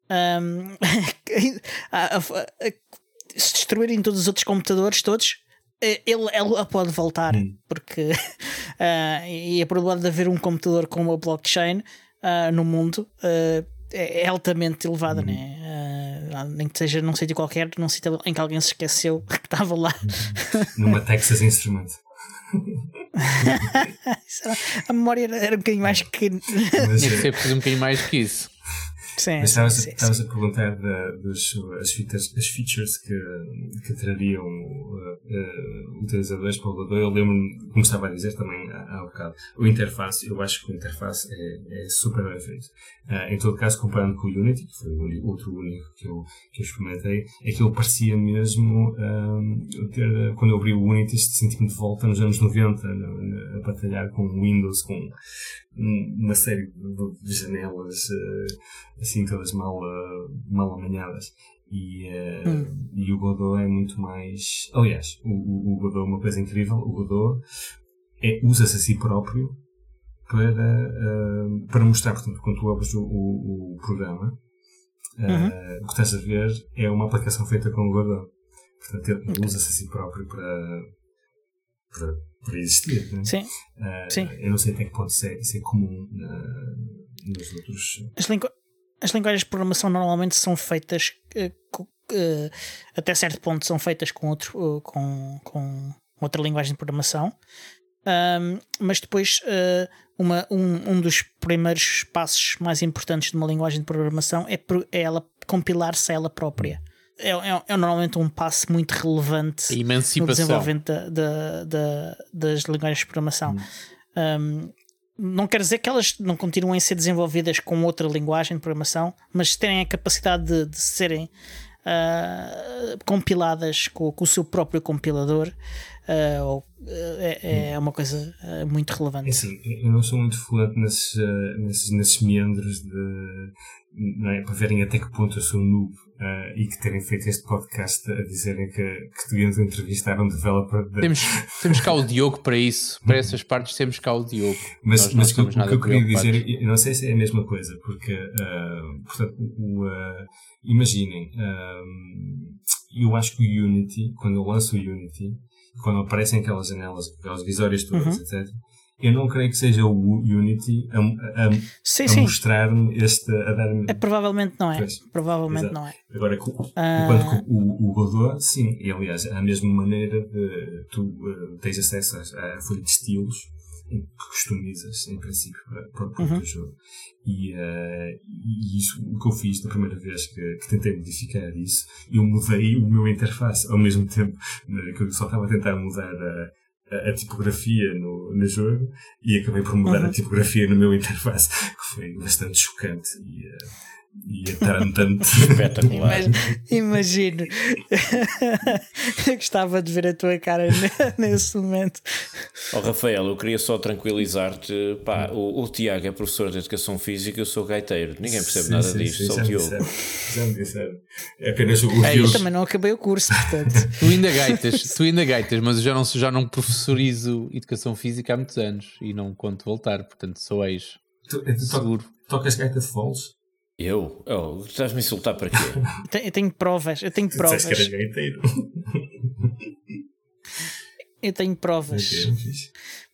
um, a, a, a, se destruírem todos os outros computadores, todos, ele, ela pode voltar, hum. porque uh, e a probabilidade de haver um computador com uma blockchain uh, no mundo uh, é altamente elevada, hum. né? nem que seja num sítio qualquer, num sítio em que alguém se esqueceu que estava lá. Numa Texas Instrument. a memória era, um bocadinho mais pequena. Mas, Tinha que ser preciso um bocadinho mais que isso. Sim, Mas estavas, a perguntar da, dos, as, features, as features que, que trariam uh, uh, utilizadores para o Godot. Eu lembro-me, como estava a dizer também há, há um bocado, o interface, eu acho que o interface é, é super bem feito. Uh, em todo caso, comparando com o Unity, que foi o único, outro único que eu, que eu experimentei, aquilo parecia mesmo ter, quando eu abri o Unity, senti-me de volta nos anos 90, a batalhar com Windows, com uma série de janelas assim todas mal, mal amanhadas. E, uh, hum. e o Godot é muito mais. Aliás, o, o, o Godot é uma coisa incrível. O Godot é, usa-se a si próprio para, uh, para mostrar, portanto, quando tu abres o, o, o programa, uh, uhum. o que estás a ver é uma aplicação feita com o Godot. Portanto, ele okay. usa-se a si próprio para, para, para existir. Né? Sim. Sim. Eu não sei até que ponto isso é, isso é comum na, nos outros. As, as linguagens de programação normalmente são feitas uh, uh, até certo ponto são feitas com outro uh, com, com outra linguagem de programação um, mas depois uma, um, um dos primeiros passos mais importantes de uma linguagem de programação é, é ela compilar-se a ela própria é, é, é, normalmente um passo muito relevante no desenvolvimento da, da, da, das linguagens de programação. Hum. Um, não quer dizer que elas não continuem a ser desenvolvidas com outra linguagem de programação, mas terem a capacidade de, de serem uh, compiladas com, com, o seu próprio compilador uh, ou, uh, é, é, uma coisa muito relevante. É assim, eu não sou muito fluente nesses, nesses, nesses meandros de é? para verem até que ponto eu sou noob uh, e que terem feito este podcast a dizerem que, que deviam entrevistar um developer. De... Temos, temos cá o Diogo para isso, para essas partes temos cá o Diogo. Mas, mas o, o que eu queria dizer, eu não sei se é a mesma coisa, porque, uh, portanto, o, uh, imaginem, eu acho que o Unity, quando eu lanço o Unity, quando aparecem aquelas janelas, aquelas visórias todas, uhum. etc eu não creio que seja o Unity a, a, a mostrar-me este. A dar é, provavelmente não é. Pois, provavelmente exato. não é. Agora, enquanto uh... o, o Godot, sim, e aliás, a mesma maneira de tu uh, tens acesso à, folha de estilos que customizas, em princípio, para, o próprio uhum. jogo. E, uh, e, isso, o que eu fiz da primeira vez que, que, tentei modificar isso, eu mudei o meu interface ao mesmo tempo que eu só estava a tentar mudar a a, a tipografia no, no jogo e acabei por mudar uhum. a tipografia no meu interface, que foi bastante chocante e, uh, e atarantante. Espetacular. Imagino. eu gostava de ver a tua cara nesse momento. Oh, Rafael, eu queria só tranquilizar-te. Pá, o, o, Tiago é professor de Educação Física, eu sou gaiteiro. Ninguém percebe sim, nada sim, disto, sim, só o Diogo. Já me disseram. É apenas o, o é, Eu também não acabei o curso, portanto. tu ainda gaitas, tu ainda gaitas, mas eu já não, já não professorizo Educação Física há muitos anos e não conto voltar, portanto sou ex. Tu, tu seguro. tocas gaita de foles? Eu? Oh, estás-me a insultar para quê? eu tenho provas, eu tenho provas. Que era inteiro. eu tenho provas.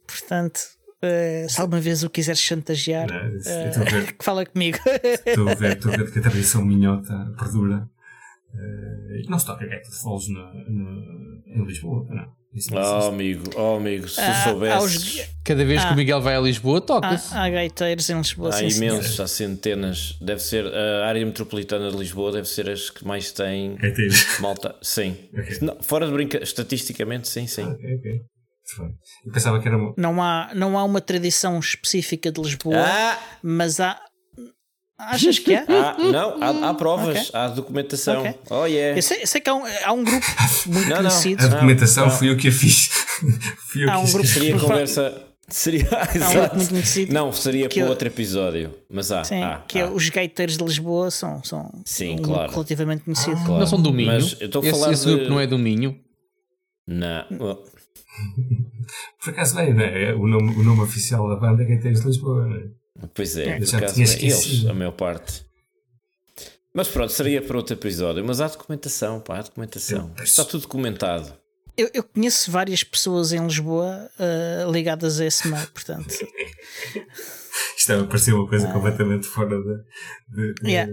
Portanto, uh, se alguma vez o quiseres chantagear, não, uh, fala comigo. Estou a ver, estou a ver que a tradição minhota perdura. Uh, não se toca gaita de foles em Lisboa, não. Oh amigo, oh amigo, se ah. Aos... Cada vez ah, que o ah. Miguel vai a Lisboa, toca-se. Há, há gaiteiros em Lisboa. Há sim, imensos, senhora. há centenas. Deve ser a área metropolitana de Lisboa, deve ser as que mais têm gaiteiros. malta. Sim. Okay. Não, fora de brinca, estatisticamente, sim, sim. Ah, okay, Eu pensava que era uma... não há Não há uma tradição específica de Lisboa, ah. mas há, Achas que é? Ah, não, há, há provas, okay. há documentação. Okay. Oh, yeah. Eu sei, sei que há um, há um grupo muito não, conhecido. A documentação não, fui eu que a fiz. fui eu há um grupo seria conversa. Seria, há um grupo muito conhecido. Não, seria para eu, outro episódio. Mas há. Sim, há, que é há. é os gaiteiros de Lisboa são, são Sim, um claro. relativamente conhecido. Ah, claro. Não são do Minho. Mas eu estou a falar esse, de... grupo não é do Minho. Não. Por acaso é, né? o, nome, o nome oficial da banda é Gaiteiros de Lisboa, não é? Pois é, por acaso, é eles, a maior parte. Mas pronto, seria para outro episódio. Mas há documentação, pá, há documentação. Está tudo documentado. Eu, eu conheço várias pessoas em Lisboa uh, ligadas a esse meio, portanto. Isto parecia uma coisa uh, completamente fora de, de, yeah.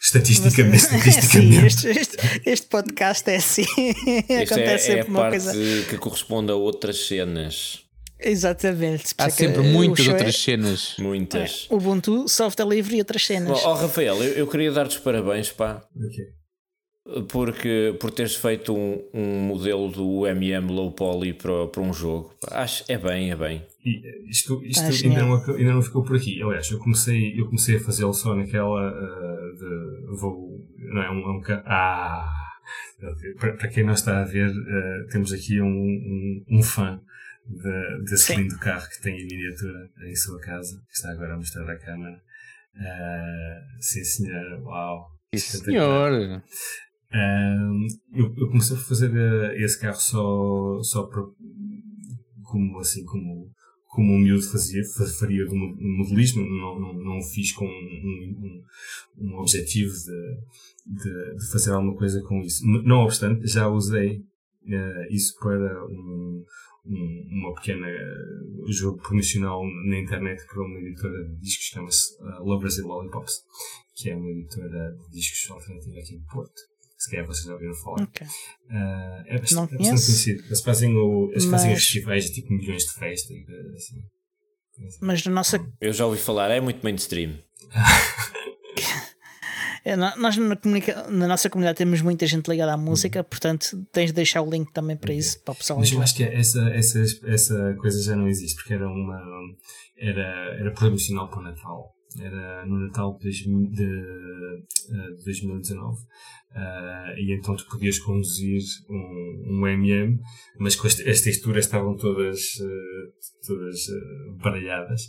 Estatisticamente, estatisticamente. sim, este, este, este podcast é assim. Isto Acontece é, é a sempre uma parte coisa. que corresponde a outras cenas. Exatamente. Há é sempre muitas é- outras cenas. Muitas. Ubuntu, soft delivery e outras Ó cenas. oh, Rafael, eu, eu queria dar-te os parabéns, pá, Ok. porque por teres feito um, um modelo do MM Low Poly para, para um jogo. Acho é bem, é bem. E eh, isto, isto ainda, não, acabou- ainda não ficou por aqui. Aliás, eu comecei, eu comecei a fazê-lo só naquela ah, de vou. Não é um. é um ah! Para, para quem não está a ver, ah, temos aqui um, um, um fã de, desse Sim. lindo carro que tem em miniatura em sua casa, que está agora a mostrar à câmara. Ah, sim, senhora, uau! Sim, senhor. Ahm, eu, eu comecei a fazer eh, esse carro só, só para, como assim, como, como um miúdo fazia, fa- faria do mo- modelismo, não, não, não o fiz com um, um, um objetivo de, de, de fazer alguma coisa com isso. Não obstante, já usei eh, isso para um, um, uma pequena jogo promocional na internet para uma editora de discos que chama-se eh, Lovers and Lollipops, que é uma editora de discos alternativa aqui de Porto. Se calhar vocês já ouviram falar. Ok. Ah, é bastante, Não é bastante conhecido. Eles fazem, o, eles fazem Mas- os festivais de tipo milhões de festas e assim. Mas na nossa, Eu já ouvi falar, é muito mainstream. é, nós na, na nossa comunidade temos muita gente ligada à música, portanto tens de deixar o link também para isso, para o pessoal. Mas eu acho que essa, essa, essa coisa já não existe, porque era uma. Era, era promocional para o Natal. Era no Natal de, 2000 de, eh, de 2019. Ah, e então tu podias conduzir um, um MM, mas com as, as texturas estavam todas, eh, todas eh, baralhadas.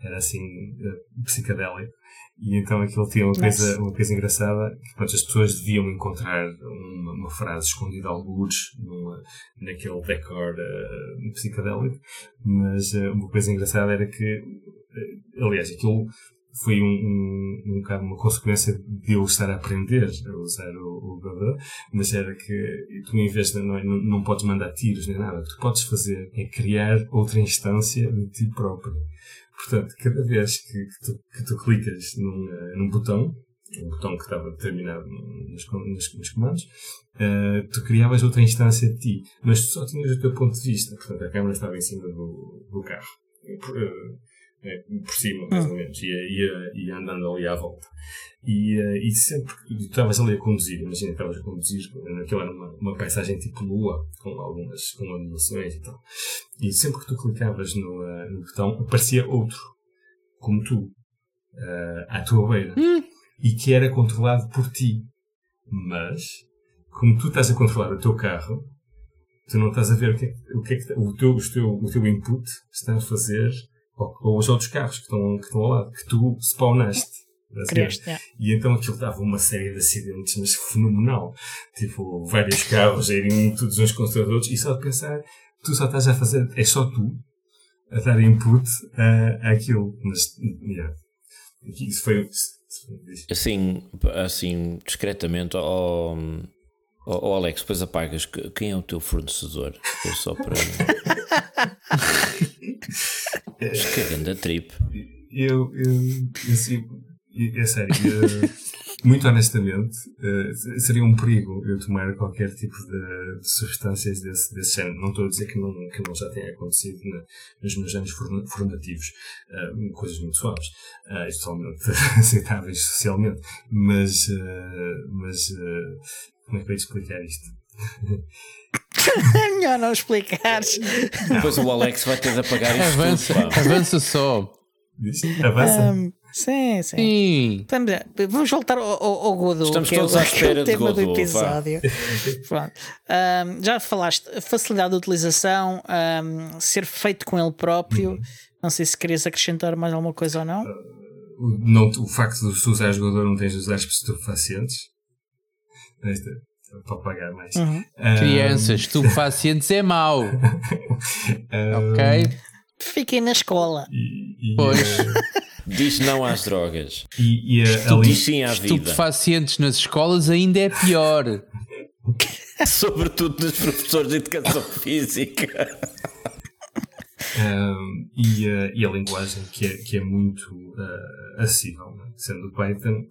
Era assim, eh, psicadélico. E então aquilo tinha uma coisa, uma coisa engraçada, que pronto, as pessoas deviam encontrar uma, uma frase escondida algures numa, naquele decor eh, psicadélico, mas eh, uma coisa engraçada era que, eh, aliás, aquilo foi um, um, um bocado uma consequência de eu estar a aprender a usar o, o Godot, mas era que tu em vez de não, não, não podes mandar tiros nem nada, o que tu podes fazer é criar outra instância de ti próprio. Portanto, cada vez que, tu, que tu clicas num, eh, num botão, um botão que estava determinado nos, nos, nos comandos, eh, tu criavas outra instância de ti, mas tu só tinhas o teu ponto de vista. Portanto, a câmera estava em cima do, do carro, por, eh, por cima, mais ou menos, ia, ia, ia andando ali à volta. E, eh, e sempre que estavas ali a conduzir, imagina, estavas a conduzir, aquilo era uma, uma paisagem tipo lua, com algumas com ondulações e tal. E sempre que tu clicavas no, eh, no botão, aparecia outro, como tu, eh, à tua beira, e que era controlado por ti. Mas, como tu estás a controlar o teu carro, tu não estás a ver o que é que, o, que, é que o, teu, o, teu, o teu input está a fazer ou, os outros carros que estão, que estão ao lado, que tu spawnaste. Ver? Criaste, yeah. E então aquilo dava uma série de acidentes, mas fenomenal. Tipo, vários carros a irem todos uns contra os outros, e só de pensar, tu só estás a fazer, é só tu a dar input a, àquilo. Mas, yeah. Isso foi. Assim, assim discretamente, ao, ao, Alex, depois apagas. que- Quem é o teu fornecedor? Eu só para. Escagando a trip. Eu, eu, é sério, eu, muito honestamente, eh, seria um perigo eu tomar qualquer tipo de, de substâncias desse, desse género. Não estou a dizer que não, que não já tenha acontecido na- nos meus anos forma- formativos, eh, coisas muito suaves, eh, e totalmente aceitáveis socialmente, mas, eh, mas eh, como é que eu ia explicar isto? É melhor não explicares. Depois o Alex vai ter de apagar isto Avança, tudo. avança só. Avança. Um, sim, sim. Sim. Vamos, vamos voltar ao, ao, ao Godot, Estamos que é o- todos à é o espera de tema do Godot, vá. episódio. Pronto. Um, já falaste, facilidade de utilização, um, ser feito com ele próprio. Uhum. Não sei se querias acrescentar mais alguma coisa ou não. o, não, o facto de tu usares jogador não tens de usar estupefacientes. Para pagar mais. Uhum. Ah, Crianças, estupefacientes é mau. ah, Ok? Fiquem na escola. E, e, Pois. ah, Diz não às drogas. e, e a, diz sim à vida. Estupefacientes nas escolas ainda é pior. Sobretudo dos professores de educação física. Um, e, a- e a linguagem que é, que é muito uh, acessível, né? sendo o Python,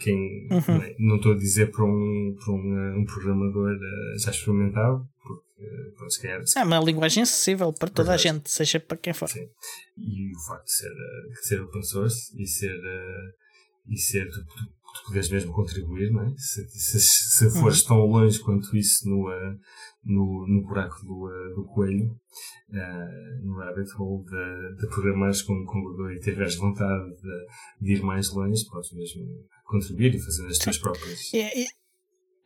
quem Uhum. não é? não estou a dizer para um, para um, eh, um programador eh, já experimentado, porque eh, pronto, se calhar, É uma linguagem acessível para toda a Verdade. gente, seja para quem for. Sim. E o facto de ser, de ser open source e ser, eh, e ser tu, tu, tu poderes mesmo contribuir, não é? Se, se, se fores tão longe quanto isso no, no, no buraco do, eh, do coelho, eh, no rabbit hole de, de programares com, com Godot e tiveres vontade de, de ir mais longe, podes mesmo contribuir e fazer as tuas próprias. É,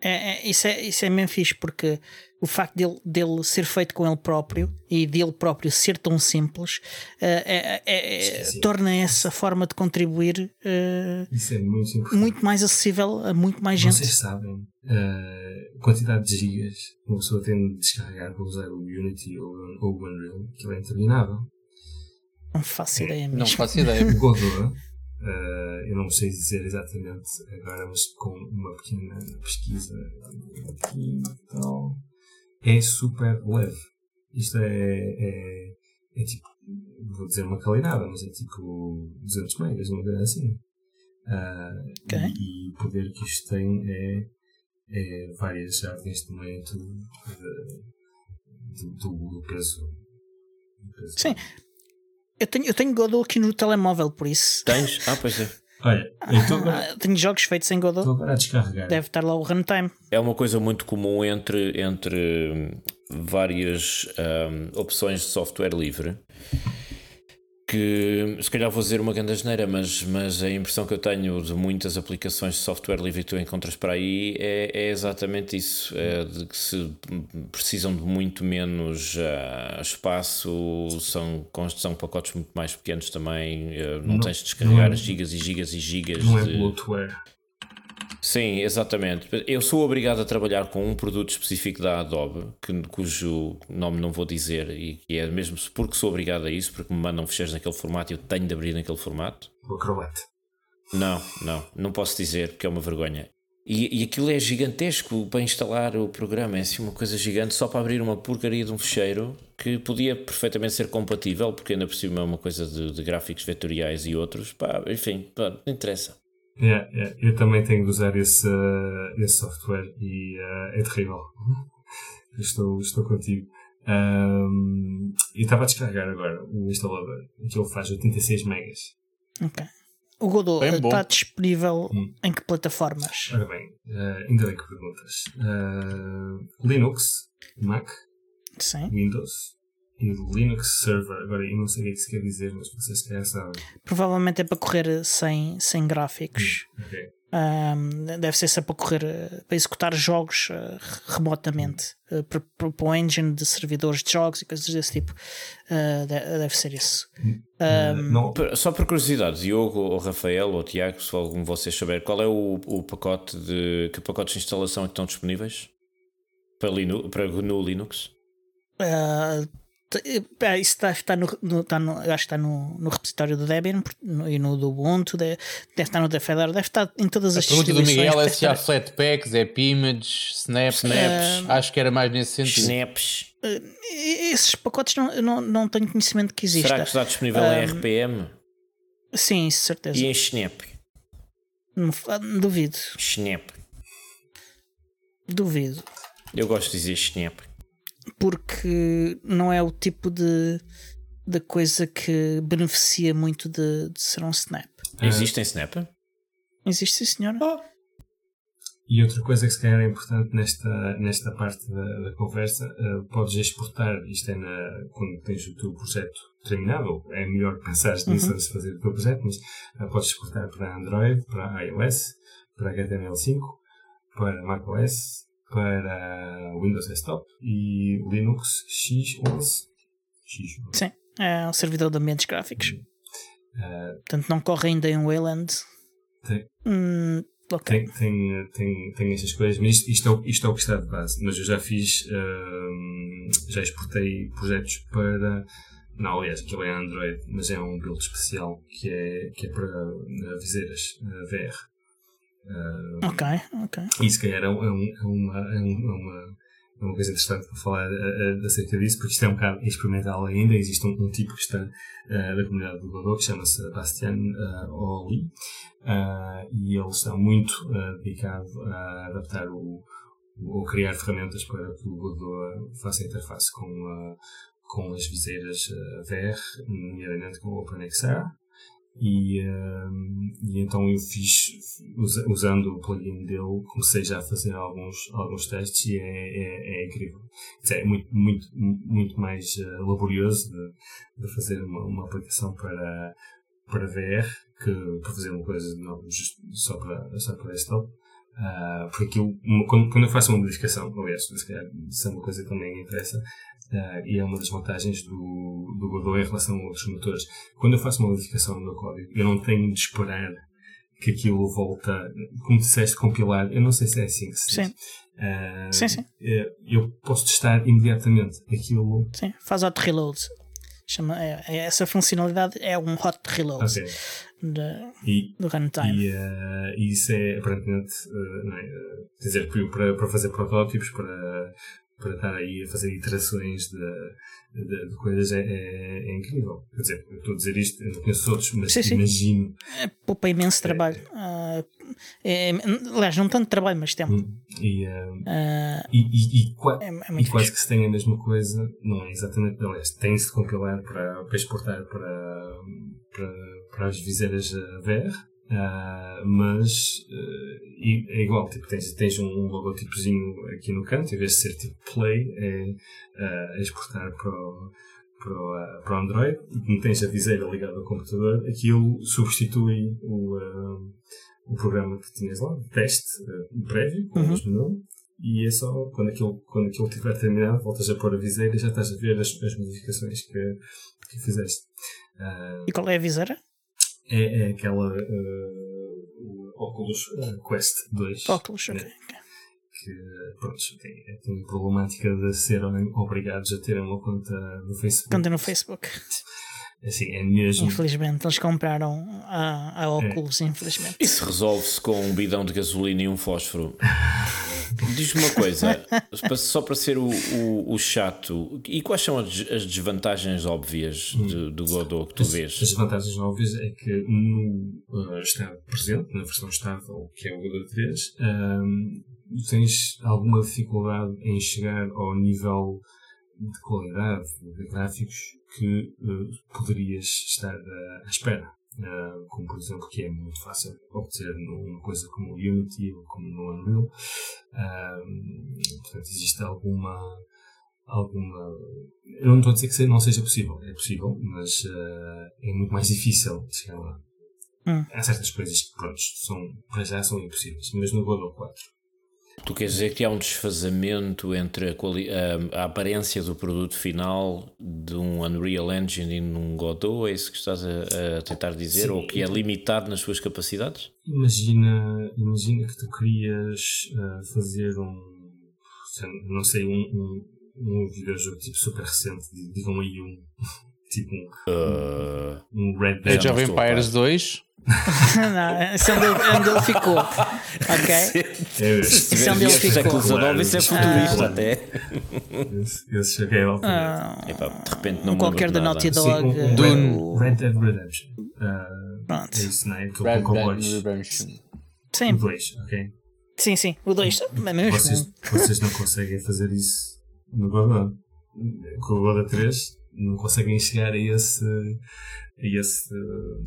é, é- isso, é, isso é mesmo fixe, porque o facto dele, dele ser feito com ele próprio e dele próprio ser tão simples eh, é- é- é- Esqueci. torna essa forma de contribuir eh, Isso é muito muito mais acessível a muito mais gente. Vocês sabem a quantidade de gigas que uma pessoa tem de descarregar para usar o Unity ou, ou o Unreal, que é interminável. Não faço ideia mesmo. Não faço ideia. O Godot, eh, eu não sei dizer exatamente agora, mas com uma pequena pesquisa aqui e tal, é super leve. Isto é, é, é tipo, vou dizer uma calidade, mas é tipo 200 megas, uma coisa assim. Ah, Ok. e, o poder que isto tem é, é várias já neste momento de- de- do, do peso. Sim. Eu tenho, eu tenho Godot aqui no telemóvel, por isso. Tens? Ah, pois é. Olha, eu estou agora, Ah, tenho jogos feitos em Godot. estou agora a descarregar. Deve estar lá o runtime. É uma coisa muito comum entre, entre hum, várias hum, opções de software livre. Se calhar vou dizer uma grande asneira, mas, mas a impressão que eu tenho de muitas aplicações de software livre que tu encontras para aí é, é exatamente isso: é de que se precisam de muito menos ah, espaço, são, são pacotes muito mais pequenos também, ah, não, Não- tens de descarregar não é- gigas e gigas e gigas Não é de. bloatware. Sim, exatamente. Eu sou obrigado a trabalhar com um produto específico da Adobe, que, cujo nome não vou dizer, e que é mesmo porque sou obrigado a isso, porque me mandam fecheiros naquele formato e eu tenho de abrir naquele formato. O Acrobat. Não, não, não posso dizer porque é uma vergonha. E, e aquilo é gigantesco para instalar o programa, é assim uma coisa gigante só para abrir uma porcaria de um fecheiro que podia perfeitamente ser compatível, porque ainda por cima é uma coisa de, de gráficos vetoriais e outros. Pá, enfim, pá, não interessa. Yeah, yeah. Eu também tenho de usar esse, uh, esse software e uh, é terrível. estou, estou contigo. Um, e estava a descarregar agora o instalador. Aquilo faz 86 megas. Ok. O Godot Bem bom. está disponível Hum. em que plataformas? Ora bem, uh, ainda bem que perguntas. Uh, Linux, Mac, Sim. Windows Linux Server. Agora eu não sei o que é isso quer dizer, mas vocês se calhar sabem. Provavelmente é para correr sem, sem gráficos. Ok. Ahm, deve ser só para correr, para executar jogos eh, remotamente, eh, para, para para um engine de servidores de jogos e coisas desse tipo. De- deve ser isso. Uh, não, Per- Só por curiosidade, Diogo ou Rafael ou Tiago, se algum de vocês souber, qual é o, o pacote de. que pacotes de instalação é que estão disponíveis para, Linu, para no Linux? Ah, eh, isso está, está no, no- está no- acho que está no, no repositório do Debian no- e no do Ubuntu, de- deve estar no da Fedora, deve estar em todas A as pergunta do. Miguel é deve se há estar- Flatpaks, App-Images, Snaps. Snaps. Acho que era mais nesse sentido. Snaps. Eh, Esses pacotes não, não, não tenho conhecimento que exista. Será que está disponível em RPM Sim, certeza. e em Snap? Não fa- duvido, Snap. duvido. Eu gosto de dizer Snap. Porque não é o tipo de, de coisa que beneficia muito de, de ser um snap. Existe em Snap? Existe, sim, senhora? E outra coisa que se calhar é importante nesta, nesta parte da, da conversa, eh, podes exportar, isto é na, quando tens o teu projeto terminado, ou é melhor pensar nisso antes de fazer o teu projeto, mas eh, podes exportar para Android, para iOS, para HTML5, para macOS, para Windows Desktop e Linux X11. X11. Sim, é um servidor de ambientes gráficos. Eh, Portanto, não corre ainda em Wayland. Tem- Hum, ok. tem, tem, tem, tem estas coisas, mas isto, isto, é, o- isto é o que está de base. Mas eu já fiz, hum, já exportei projetos para. Não, aliás, aquilo é Android, mas é um build especial que é, que é para uh, viseiras uh, VR. Uh, Ok, ok. e se calhar é, um- é um- é uma, é é uma, é é uma coisa interessante para falar uh, acerca disso, porque isto é um bocado experimental ainda. Existe um, um tipo que está uh, da comunidade do Godot que chama-se Bastian uh, Oli e ele está muito dedicado a adaptar o, ou criar ferramentas para que o Godot faça interface com, com as viseiras VR, nomeadamente com o OpenXR. E, uh, e então eu fiz, usando o plugin dele, comecei já a fazer alguns, alguns testes e é, é, é incrível. É muito, muito, muito mais uh, laborioso de, de fazer uma, uma aplicação para, para VR que para fazer uma coisa não, só para, só para desktop. Uh, porque aquilo, quando, quando eu faço uma modificação, aliás, se calhar isso é uma coisa que também interessa, uh, e é uma das vantagens do, do Godot em relação a outros motores. Quando eu faço uma modificação no meu código, eu não tenho de esperar que aquilo volta, como disseste, compilar. Eu não sei se é assim que se diz. Sim. Uh, sim, sim. Eu posso testar imediatamente aquilo. Sim, faz auto reload. Chama, é, é, essa funcionalidade é um hot reload okay. de, e, do runtime. E, uh, e, isso é aparentemente uh, é, uh, dizer, para, para fazer protótipos, para, para estar aí a fazer iterações de, de, de coisas é, é, é, incrível. Quer dizer, eu estou a dizer isto, eu não conheço outros, mas sim, sim. imagino. É, poupa imenso trabalho. Uh, é, aliás, não tanto trabalho, mas tempo. Hum, e, uh, e, e, e, qua é e quase que se tem a mesma coisa, não é exatamente, aliás, tem-se de compilar para, para exportar para, para, para as viseiras VR Uh, mas uh, é igual, tipo, tens, tens um logotipozinho aqui no canto, em vez de ser tipo Play, é uh, exportar para o, para, o, para o Android e como tens a viseira ligada ao computador, aquilo substitui o, o programa que tinhas lá, teste prévio, com uhum. o nome, e é só quando aquilo, quando aquilo estiver terminado, voltas a pôr a viseira e já estás a ver as, as modificações que, que fizeste. e qual é a viseira? É, é aquela uh, Oculus uh, Quest 2. Oculus, né? ok. Que, pronto, tem, tem a problemática de serem obrigados a ter uma conta no Facebook. Conta no Facebook. Assim, é mesmo. Infelizmente, eles compraram a, a Oculus, é. infelizmente. Isso resolve-se com um bidão de gasolina e um fósforo. Diz-me uma coisa, só para ser o, o, o, chato, e quais são as, as desvantagens óbvias de, do Godot que tu as, vês? As desvantagens óbvias é que no uh, estado presente, na versão estável, que é o Godot 3, um, tens alguma dificuldade em chegar ao nível de qualidade de gráficos que uh, poderias estar uh, à espera. Uh, como por exemplo que é muito fácil obter numa coisa como o Unity ou como no Unreal uh, portanto existe alguma alguma eu não estou a dizer que não seja possível é possível mas uh, é muito mais difícil chegar lá hum. há certas coisas que pronto, são, para já são impossíveis mas no Godot 4 Tu queres dizer que há um desfazamento entre a, a, a, aparência do produto final de um Unreal Engine e num Godot? É isso que estás a, a tentar dizer? Sim, Ou que é limitado nas suas capacidades? Imagina, imagina que tu querias uh, fazer um, não sei, um, um, um videojogo tipo super recente, digam aí um, tipo um, uh, um Red Dead. Age of Empires 2? não, esse é onde ele, onde ele ficou. Ok? Esse é onde ele ficou. XIX, isso é futurista ah. até. Esse, jogo é ah, Epá, De repente não Qualquer da Naughty Dog. Um, Dune. Red Dead Redemption. Uh, Pronto. É isso, não é? Red Dead Redemption. Sim. O 2, ok? Sim, sim. O 2. É mesmo. Vocês, vocês não conseguem fazer isso no Godot. Com o Godot 3 não conseguem chegar a esse esse,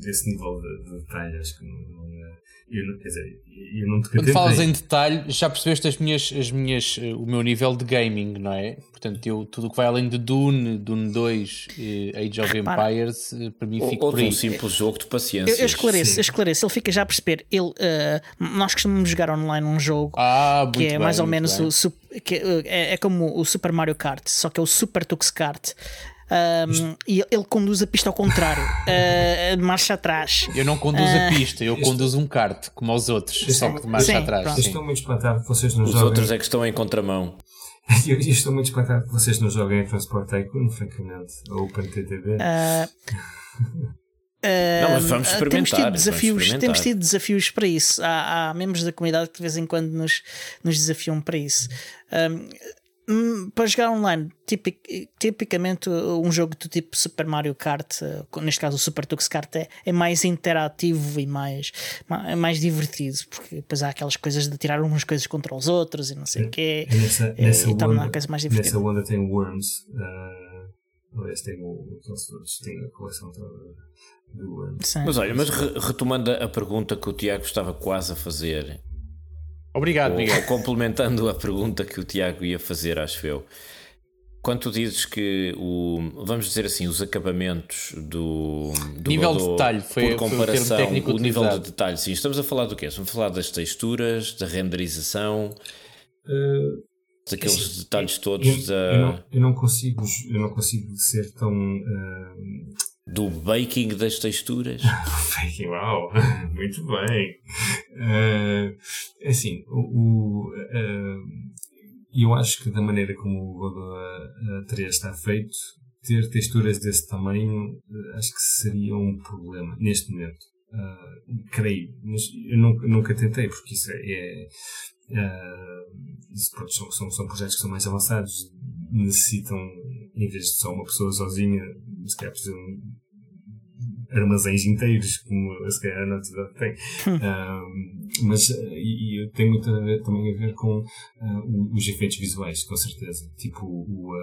esse nível de, de detalhe. Acho que não, não é, eu, quer dizer, eu não te Quando falas em detalhe, já percebeste as minhas, as minhas, o meu nível de gaming, não é? Portanto, eu, tudo o que vai além de Dune, Dune 2, Age of Empires, eh, para mim fica por aí. um simples jogo de paciência. Eu, eu esclareço, eu esclareço, ele fica já a perceber. Ele, uh, nós costumamos jogar online um jogo ah, que é bem, mais ou menos o, que é, é, como o Super Mario Kart, só que é o Super Tux Kart. Um, e ele conduz a pista ao contrário, uh, marcha atrás. Eu não conduzo uh, a pista, eu conduzo um kart, como aos outros, só que de marcha sim, atrás. Estou muito espantado que vocês não Os joguem. outros é que estão em contramão. eu, estou muito espantado que vocês não joguem a Transport Tycoon, francamente, ou OpenTTD. Uh, não, mas vamos experimentar. Temos tido desafios, temos tido desafios para isso. Há, há, membros da comunidade que de vez em quando nos, nos desafiam para isso. Um, para jogar online, tipic, tipicamente um jogo do tipo Super Mario Kart, eh, neste caso o Super Tux Kart, é, é mais interativo e mais, é mais divertido, porque depois há aquelas coisas de tirar umas coisas contra os outros e não sei o quê. E nessa, é, nessa, e onda, torna a coisa mais divertida. nessa onda tem Worms. Uh, aliás, tem o, tem a coleção toda do Worms. Sim. Mas olha, mas re- retomando a pergunta que o Tiago estava quase a fazer, Obrigado, ou, Miguel. ou complementando a pergunta que o Tiago ia fazer, acho eu. Quando tu dizes que o, vamos dizer assim, os acabamentos do, do Nível de Godot, detalhe, foi- por foi o comparação, o nível de detalhe, sim, estamos a falar do quê? Estamos a falar das texturas, da renderização, Uh, daqueles Assim, detalhes eu, todos da, eu, não, eu não consigo eu não consigo ser tão uh, do baking das texturas. Faking, uau, muito bem. Uh, assim, o, o, uh, eu acho que da maneira como o Godot uh, 3 está feito, ter texturas desse tamanho acho que seria um problema neste momento. Uh, creio, mas eu nunca, nunca tentei porque isso é. é isso, pronto, são, são, são projetos que são mais avançados, necessitam, em vez de só uma pessoa sozinha, se calhar precisam armazéns inteiros, como se calhar a Dog tem. Um, mas uh, e, e tem muito a ver, também a ver com uh, os efeitos visuais, com certeza. Tipo o,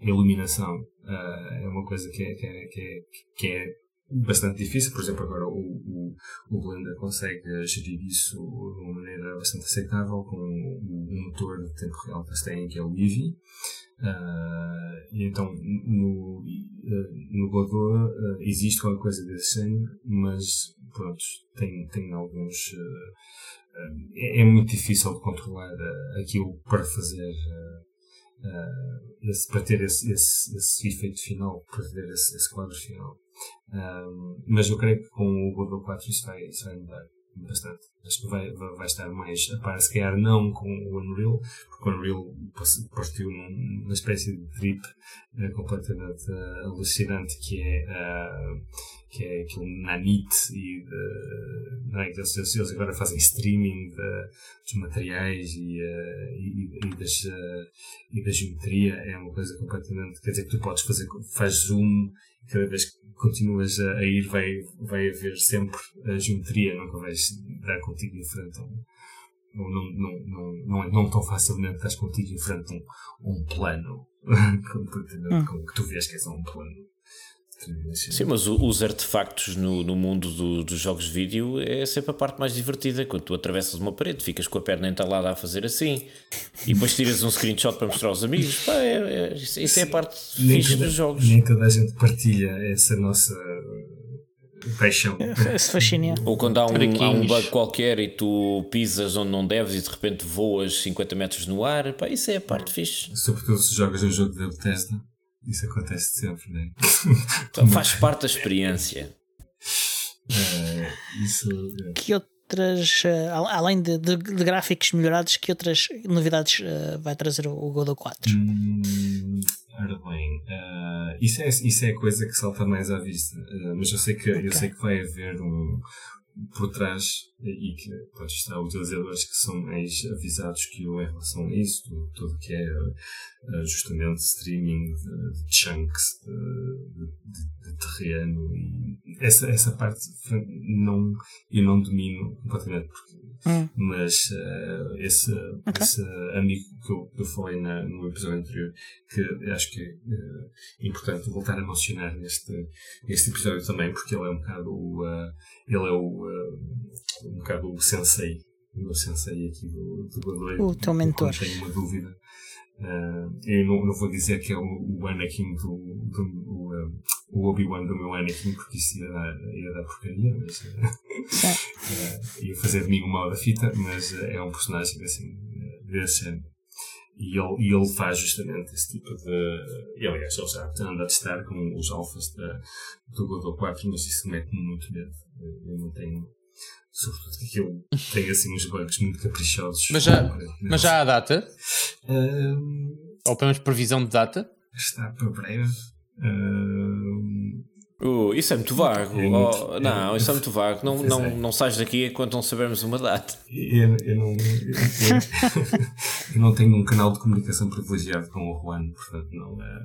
a iluminação uh, é uma coisa que é, que é, que é, que é bastante difícil. Por exemplo, agora o, o, o Blender consegue gerir isso de uma maneira bastante aceitável com o, o motor de tempo real que eles têm, que é o Eevee. Uh, então no, uh, no Godot uh, existe qualquer coisa desse género, mas pronto, tem, tem alguns. É, é, muito difícil de controlar aquilo para fazer. esse, para ter esse, esse, esse efeito final, para ter esse, esse quadro final. mas eu creio que com o Godot 4 isso vai, isso vai mudar bastante. Acho que vai, vai, estar mais a par, se calhar não com o Unreal, porque o Unreal partiu numa espécie de trip uh, completamente uh, alucinante que é, uh, que é aquilo nanite e de, não é, eles, eles agora fazem streaming de, dos materiais e, e, e, das, e da geometria é uma coisa completamente, quer dizer que tu podes fazer, faz zoom cada vez que continuas a, a ir vai, vai haver sempre a geometria, nunca vais dar contigo em frente a um, não, não, não, não, não tão facilmente estás contigo em frente a um, um plano Hum. como que tu vês que é só um plano Sim, mas os artefactos no, no mundo do- dos jogos de vídeo é sempre a parte mais divertida. Quando tu atravessas uma parede, ficas com a perna entalada a fazer assim e depois tiras um screenshot para mostrar aos amigos. Pá, é- é- isso isso é a parte nem fixe toda, dos jogos. nem toda a gente partilha essa nossa paixão Esse fascínio. Ou quando há um, há um bug qualquer e tu pisas onde não deves e de repente voas 50 metros no ar, pá, isso é a parte fixe. sobretudo se jogas um jogo da Bethesda isso acontece sempre né? Então, faz parte da experiência. Eh, isso eh, Que outras, eh, al- além de, de- de gráficos melhorados, que outras novidades eh, vai trazer o, o Godot 4? Hum, ora bem, ah, isso, é, isso é a coisa que salta mais à vista. Mas eu sei, que, eu sei que vai haver um por trás e que pode estar utilizadores que são mais avisados que eu em relação a isso, tudo, tudo que é ah, justamente streaming de, de chunks de, de- de terreno e essa, essa parte não, eu não domino completamente porque Hum. mas eh, esse, Ok. esse amigo que eu, que eu falei na- no episódio anterior, que acho que é eh, importante voltar a mencionar neste, neste episódio também, porque ele é um bocado o, eh, ele é o, um bocado o sensei, o meu sensei aqui do, do. O teu mentor. Tenho uma dúvida. Eh, eu não, não vou dizer que é o, o Anakin do, do o, eh, o Obi-Wan do meu Anakin, porque isso ia dar, ia dar porcaria, mas eh, ia fazer de mim um mal da fita, mas eh, é um personagem assim, desse género. E ele, e ele faz justamente esse tipo de. E aliás, ele já anda a testar com os alfas da, do Godot 4, mas isso mete-me muito medo. Eu não tenho. Sobretudo que aquilo tem assim uns bugs muito caprichosos. Mas já-. Mas já há data? Ahm, Ou pelo menos previsão de data? está para breve. Ahm, Uh, isso é muito vago. É muito- Oh, não, é- isso é muito vago. Não, não, é. não sais daqui enquanto não sabermos uma data. Eu, eu não, eu, eu não tenho um canal de comunicação privilegiado com o Juan, portanto não é.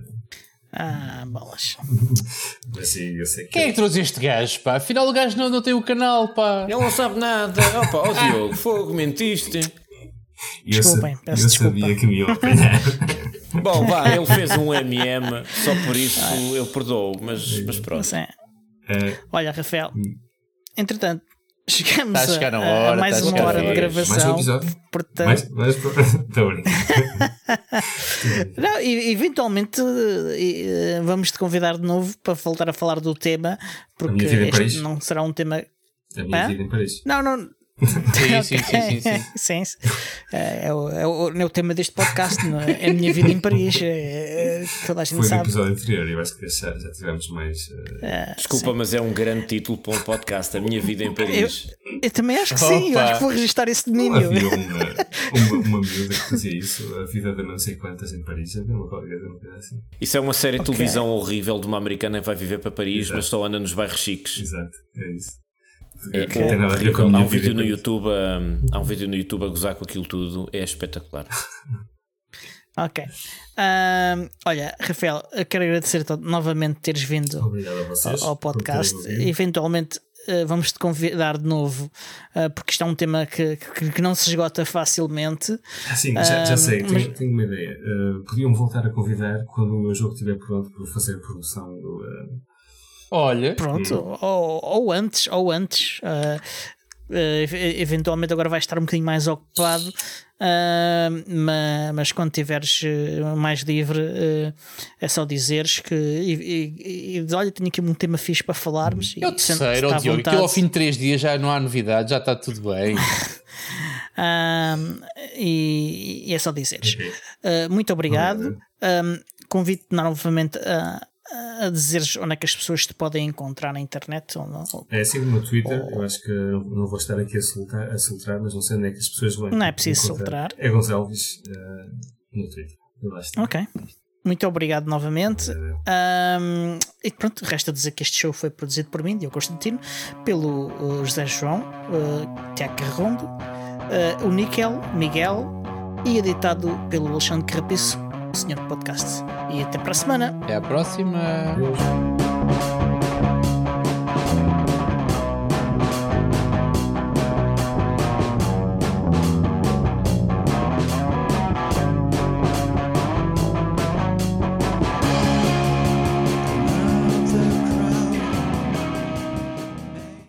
Ah, bolas. Mas sim, eu sei que. Quem é que trouxe este gajo, pá? Afinal o gajo não, não tem o canal, pá. Ele não sabe nada. Opa, ó Diogo, fogo, mentiste. eu, Desculpem, peço eu desculpa. sabia que me iam apanhar. Bom, vá, ele fez um MM, só por isso eu perdoo, mas, mas pronto. Assim, Eh, olha, Rafael, Hum. entretanto, chegamos Tá a a, chegar na a- a hora, mais tá uma hora de hora. mais um gravação. episódio? Portanto, mais, mais. Não, e- eventualmente eh, vamos te convidar de novo para voltar a falar do tema, porque minha vida em este Paris? não será um tema. A minha vida em Paris. Não, não. Sim, sim, sim, sim, sim. É, é o, é o- é o tema deste podcast, não é? É a minha vida em Paris. Toda a gente Foi no sabe. episódio anterior, eu acho que já, já tivemos mais. eh, Desculpa, mas é um grande título para um podcast. A minha vida em Paris. Eu também acho que sim, eu acho que vou registrar esse domínio. havia uma, uma, uma miúda que fazia isso, a vida de não sei quantas em Paris, havia uma coisa assim. Isso é uma série de televisão horrível de uma americana que vai viver para Paris, Exato. mas só anda nos bairros chiques. Exato, é isso. É, Que não tem nada a ver com a horrível. Há minha um vídeo no. YouTube a, há um vídeo no YouTube a gozar com aquilo tudo, é espetacular. Ok. Ahm, olha, Rafael, eu quero agradecer-te novamente teres vindo Obrigado a vocês. ao terem podcast. Eventualmente eh, vamos te convidar de novo, eh, porque isto é um tema que, que, que não se esgota facilmente. Ah, sim, já, já sei, mas- tenho, tenho uma ideia. Uh, podiam voltar a convidar quando o meu jogo estiver pronto para fazer a promoção do. Uh, Olha, Pronto, ou, ou antes, ou antes. eh, ev- eventualmente agora vais estar um bocadinho mais ocupado, eh, ma- mas, quando tiveres mais livre é só dizeres que e, e- e- olha, tenho aqui um tema fixe para falarmos. é o e terceiro, à ó Diogo, vontade. que ao fim de três dias já não há novidade, já está tudo bem. Ahm, e, e é só dizeres. Uh, muito obrigado. Obrigado. Um, Convido-te novamente a, a dizeres onde é que as pessoas te podem encontrar na internet. Ou não. É assim no Twitter, eu acho que não vou estar aqui a soltar, a soltar, mas não sei onde é que as pessoas vão. Não é preciso encontrar. soltar. É Gonçalves uh, no Twitter. Ok. Muito obrigado novamente. Um, e pronto, resta dizer que este show foi produzido por mim, Diogo Constantino, pelo uh, José João, uh, Tiago Carrondo, uh, o Níquel, Miguel e editado pelo Alexandre Carrapiço, senhor podcast. E até para a semana. Até à próxima.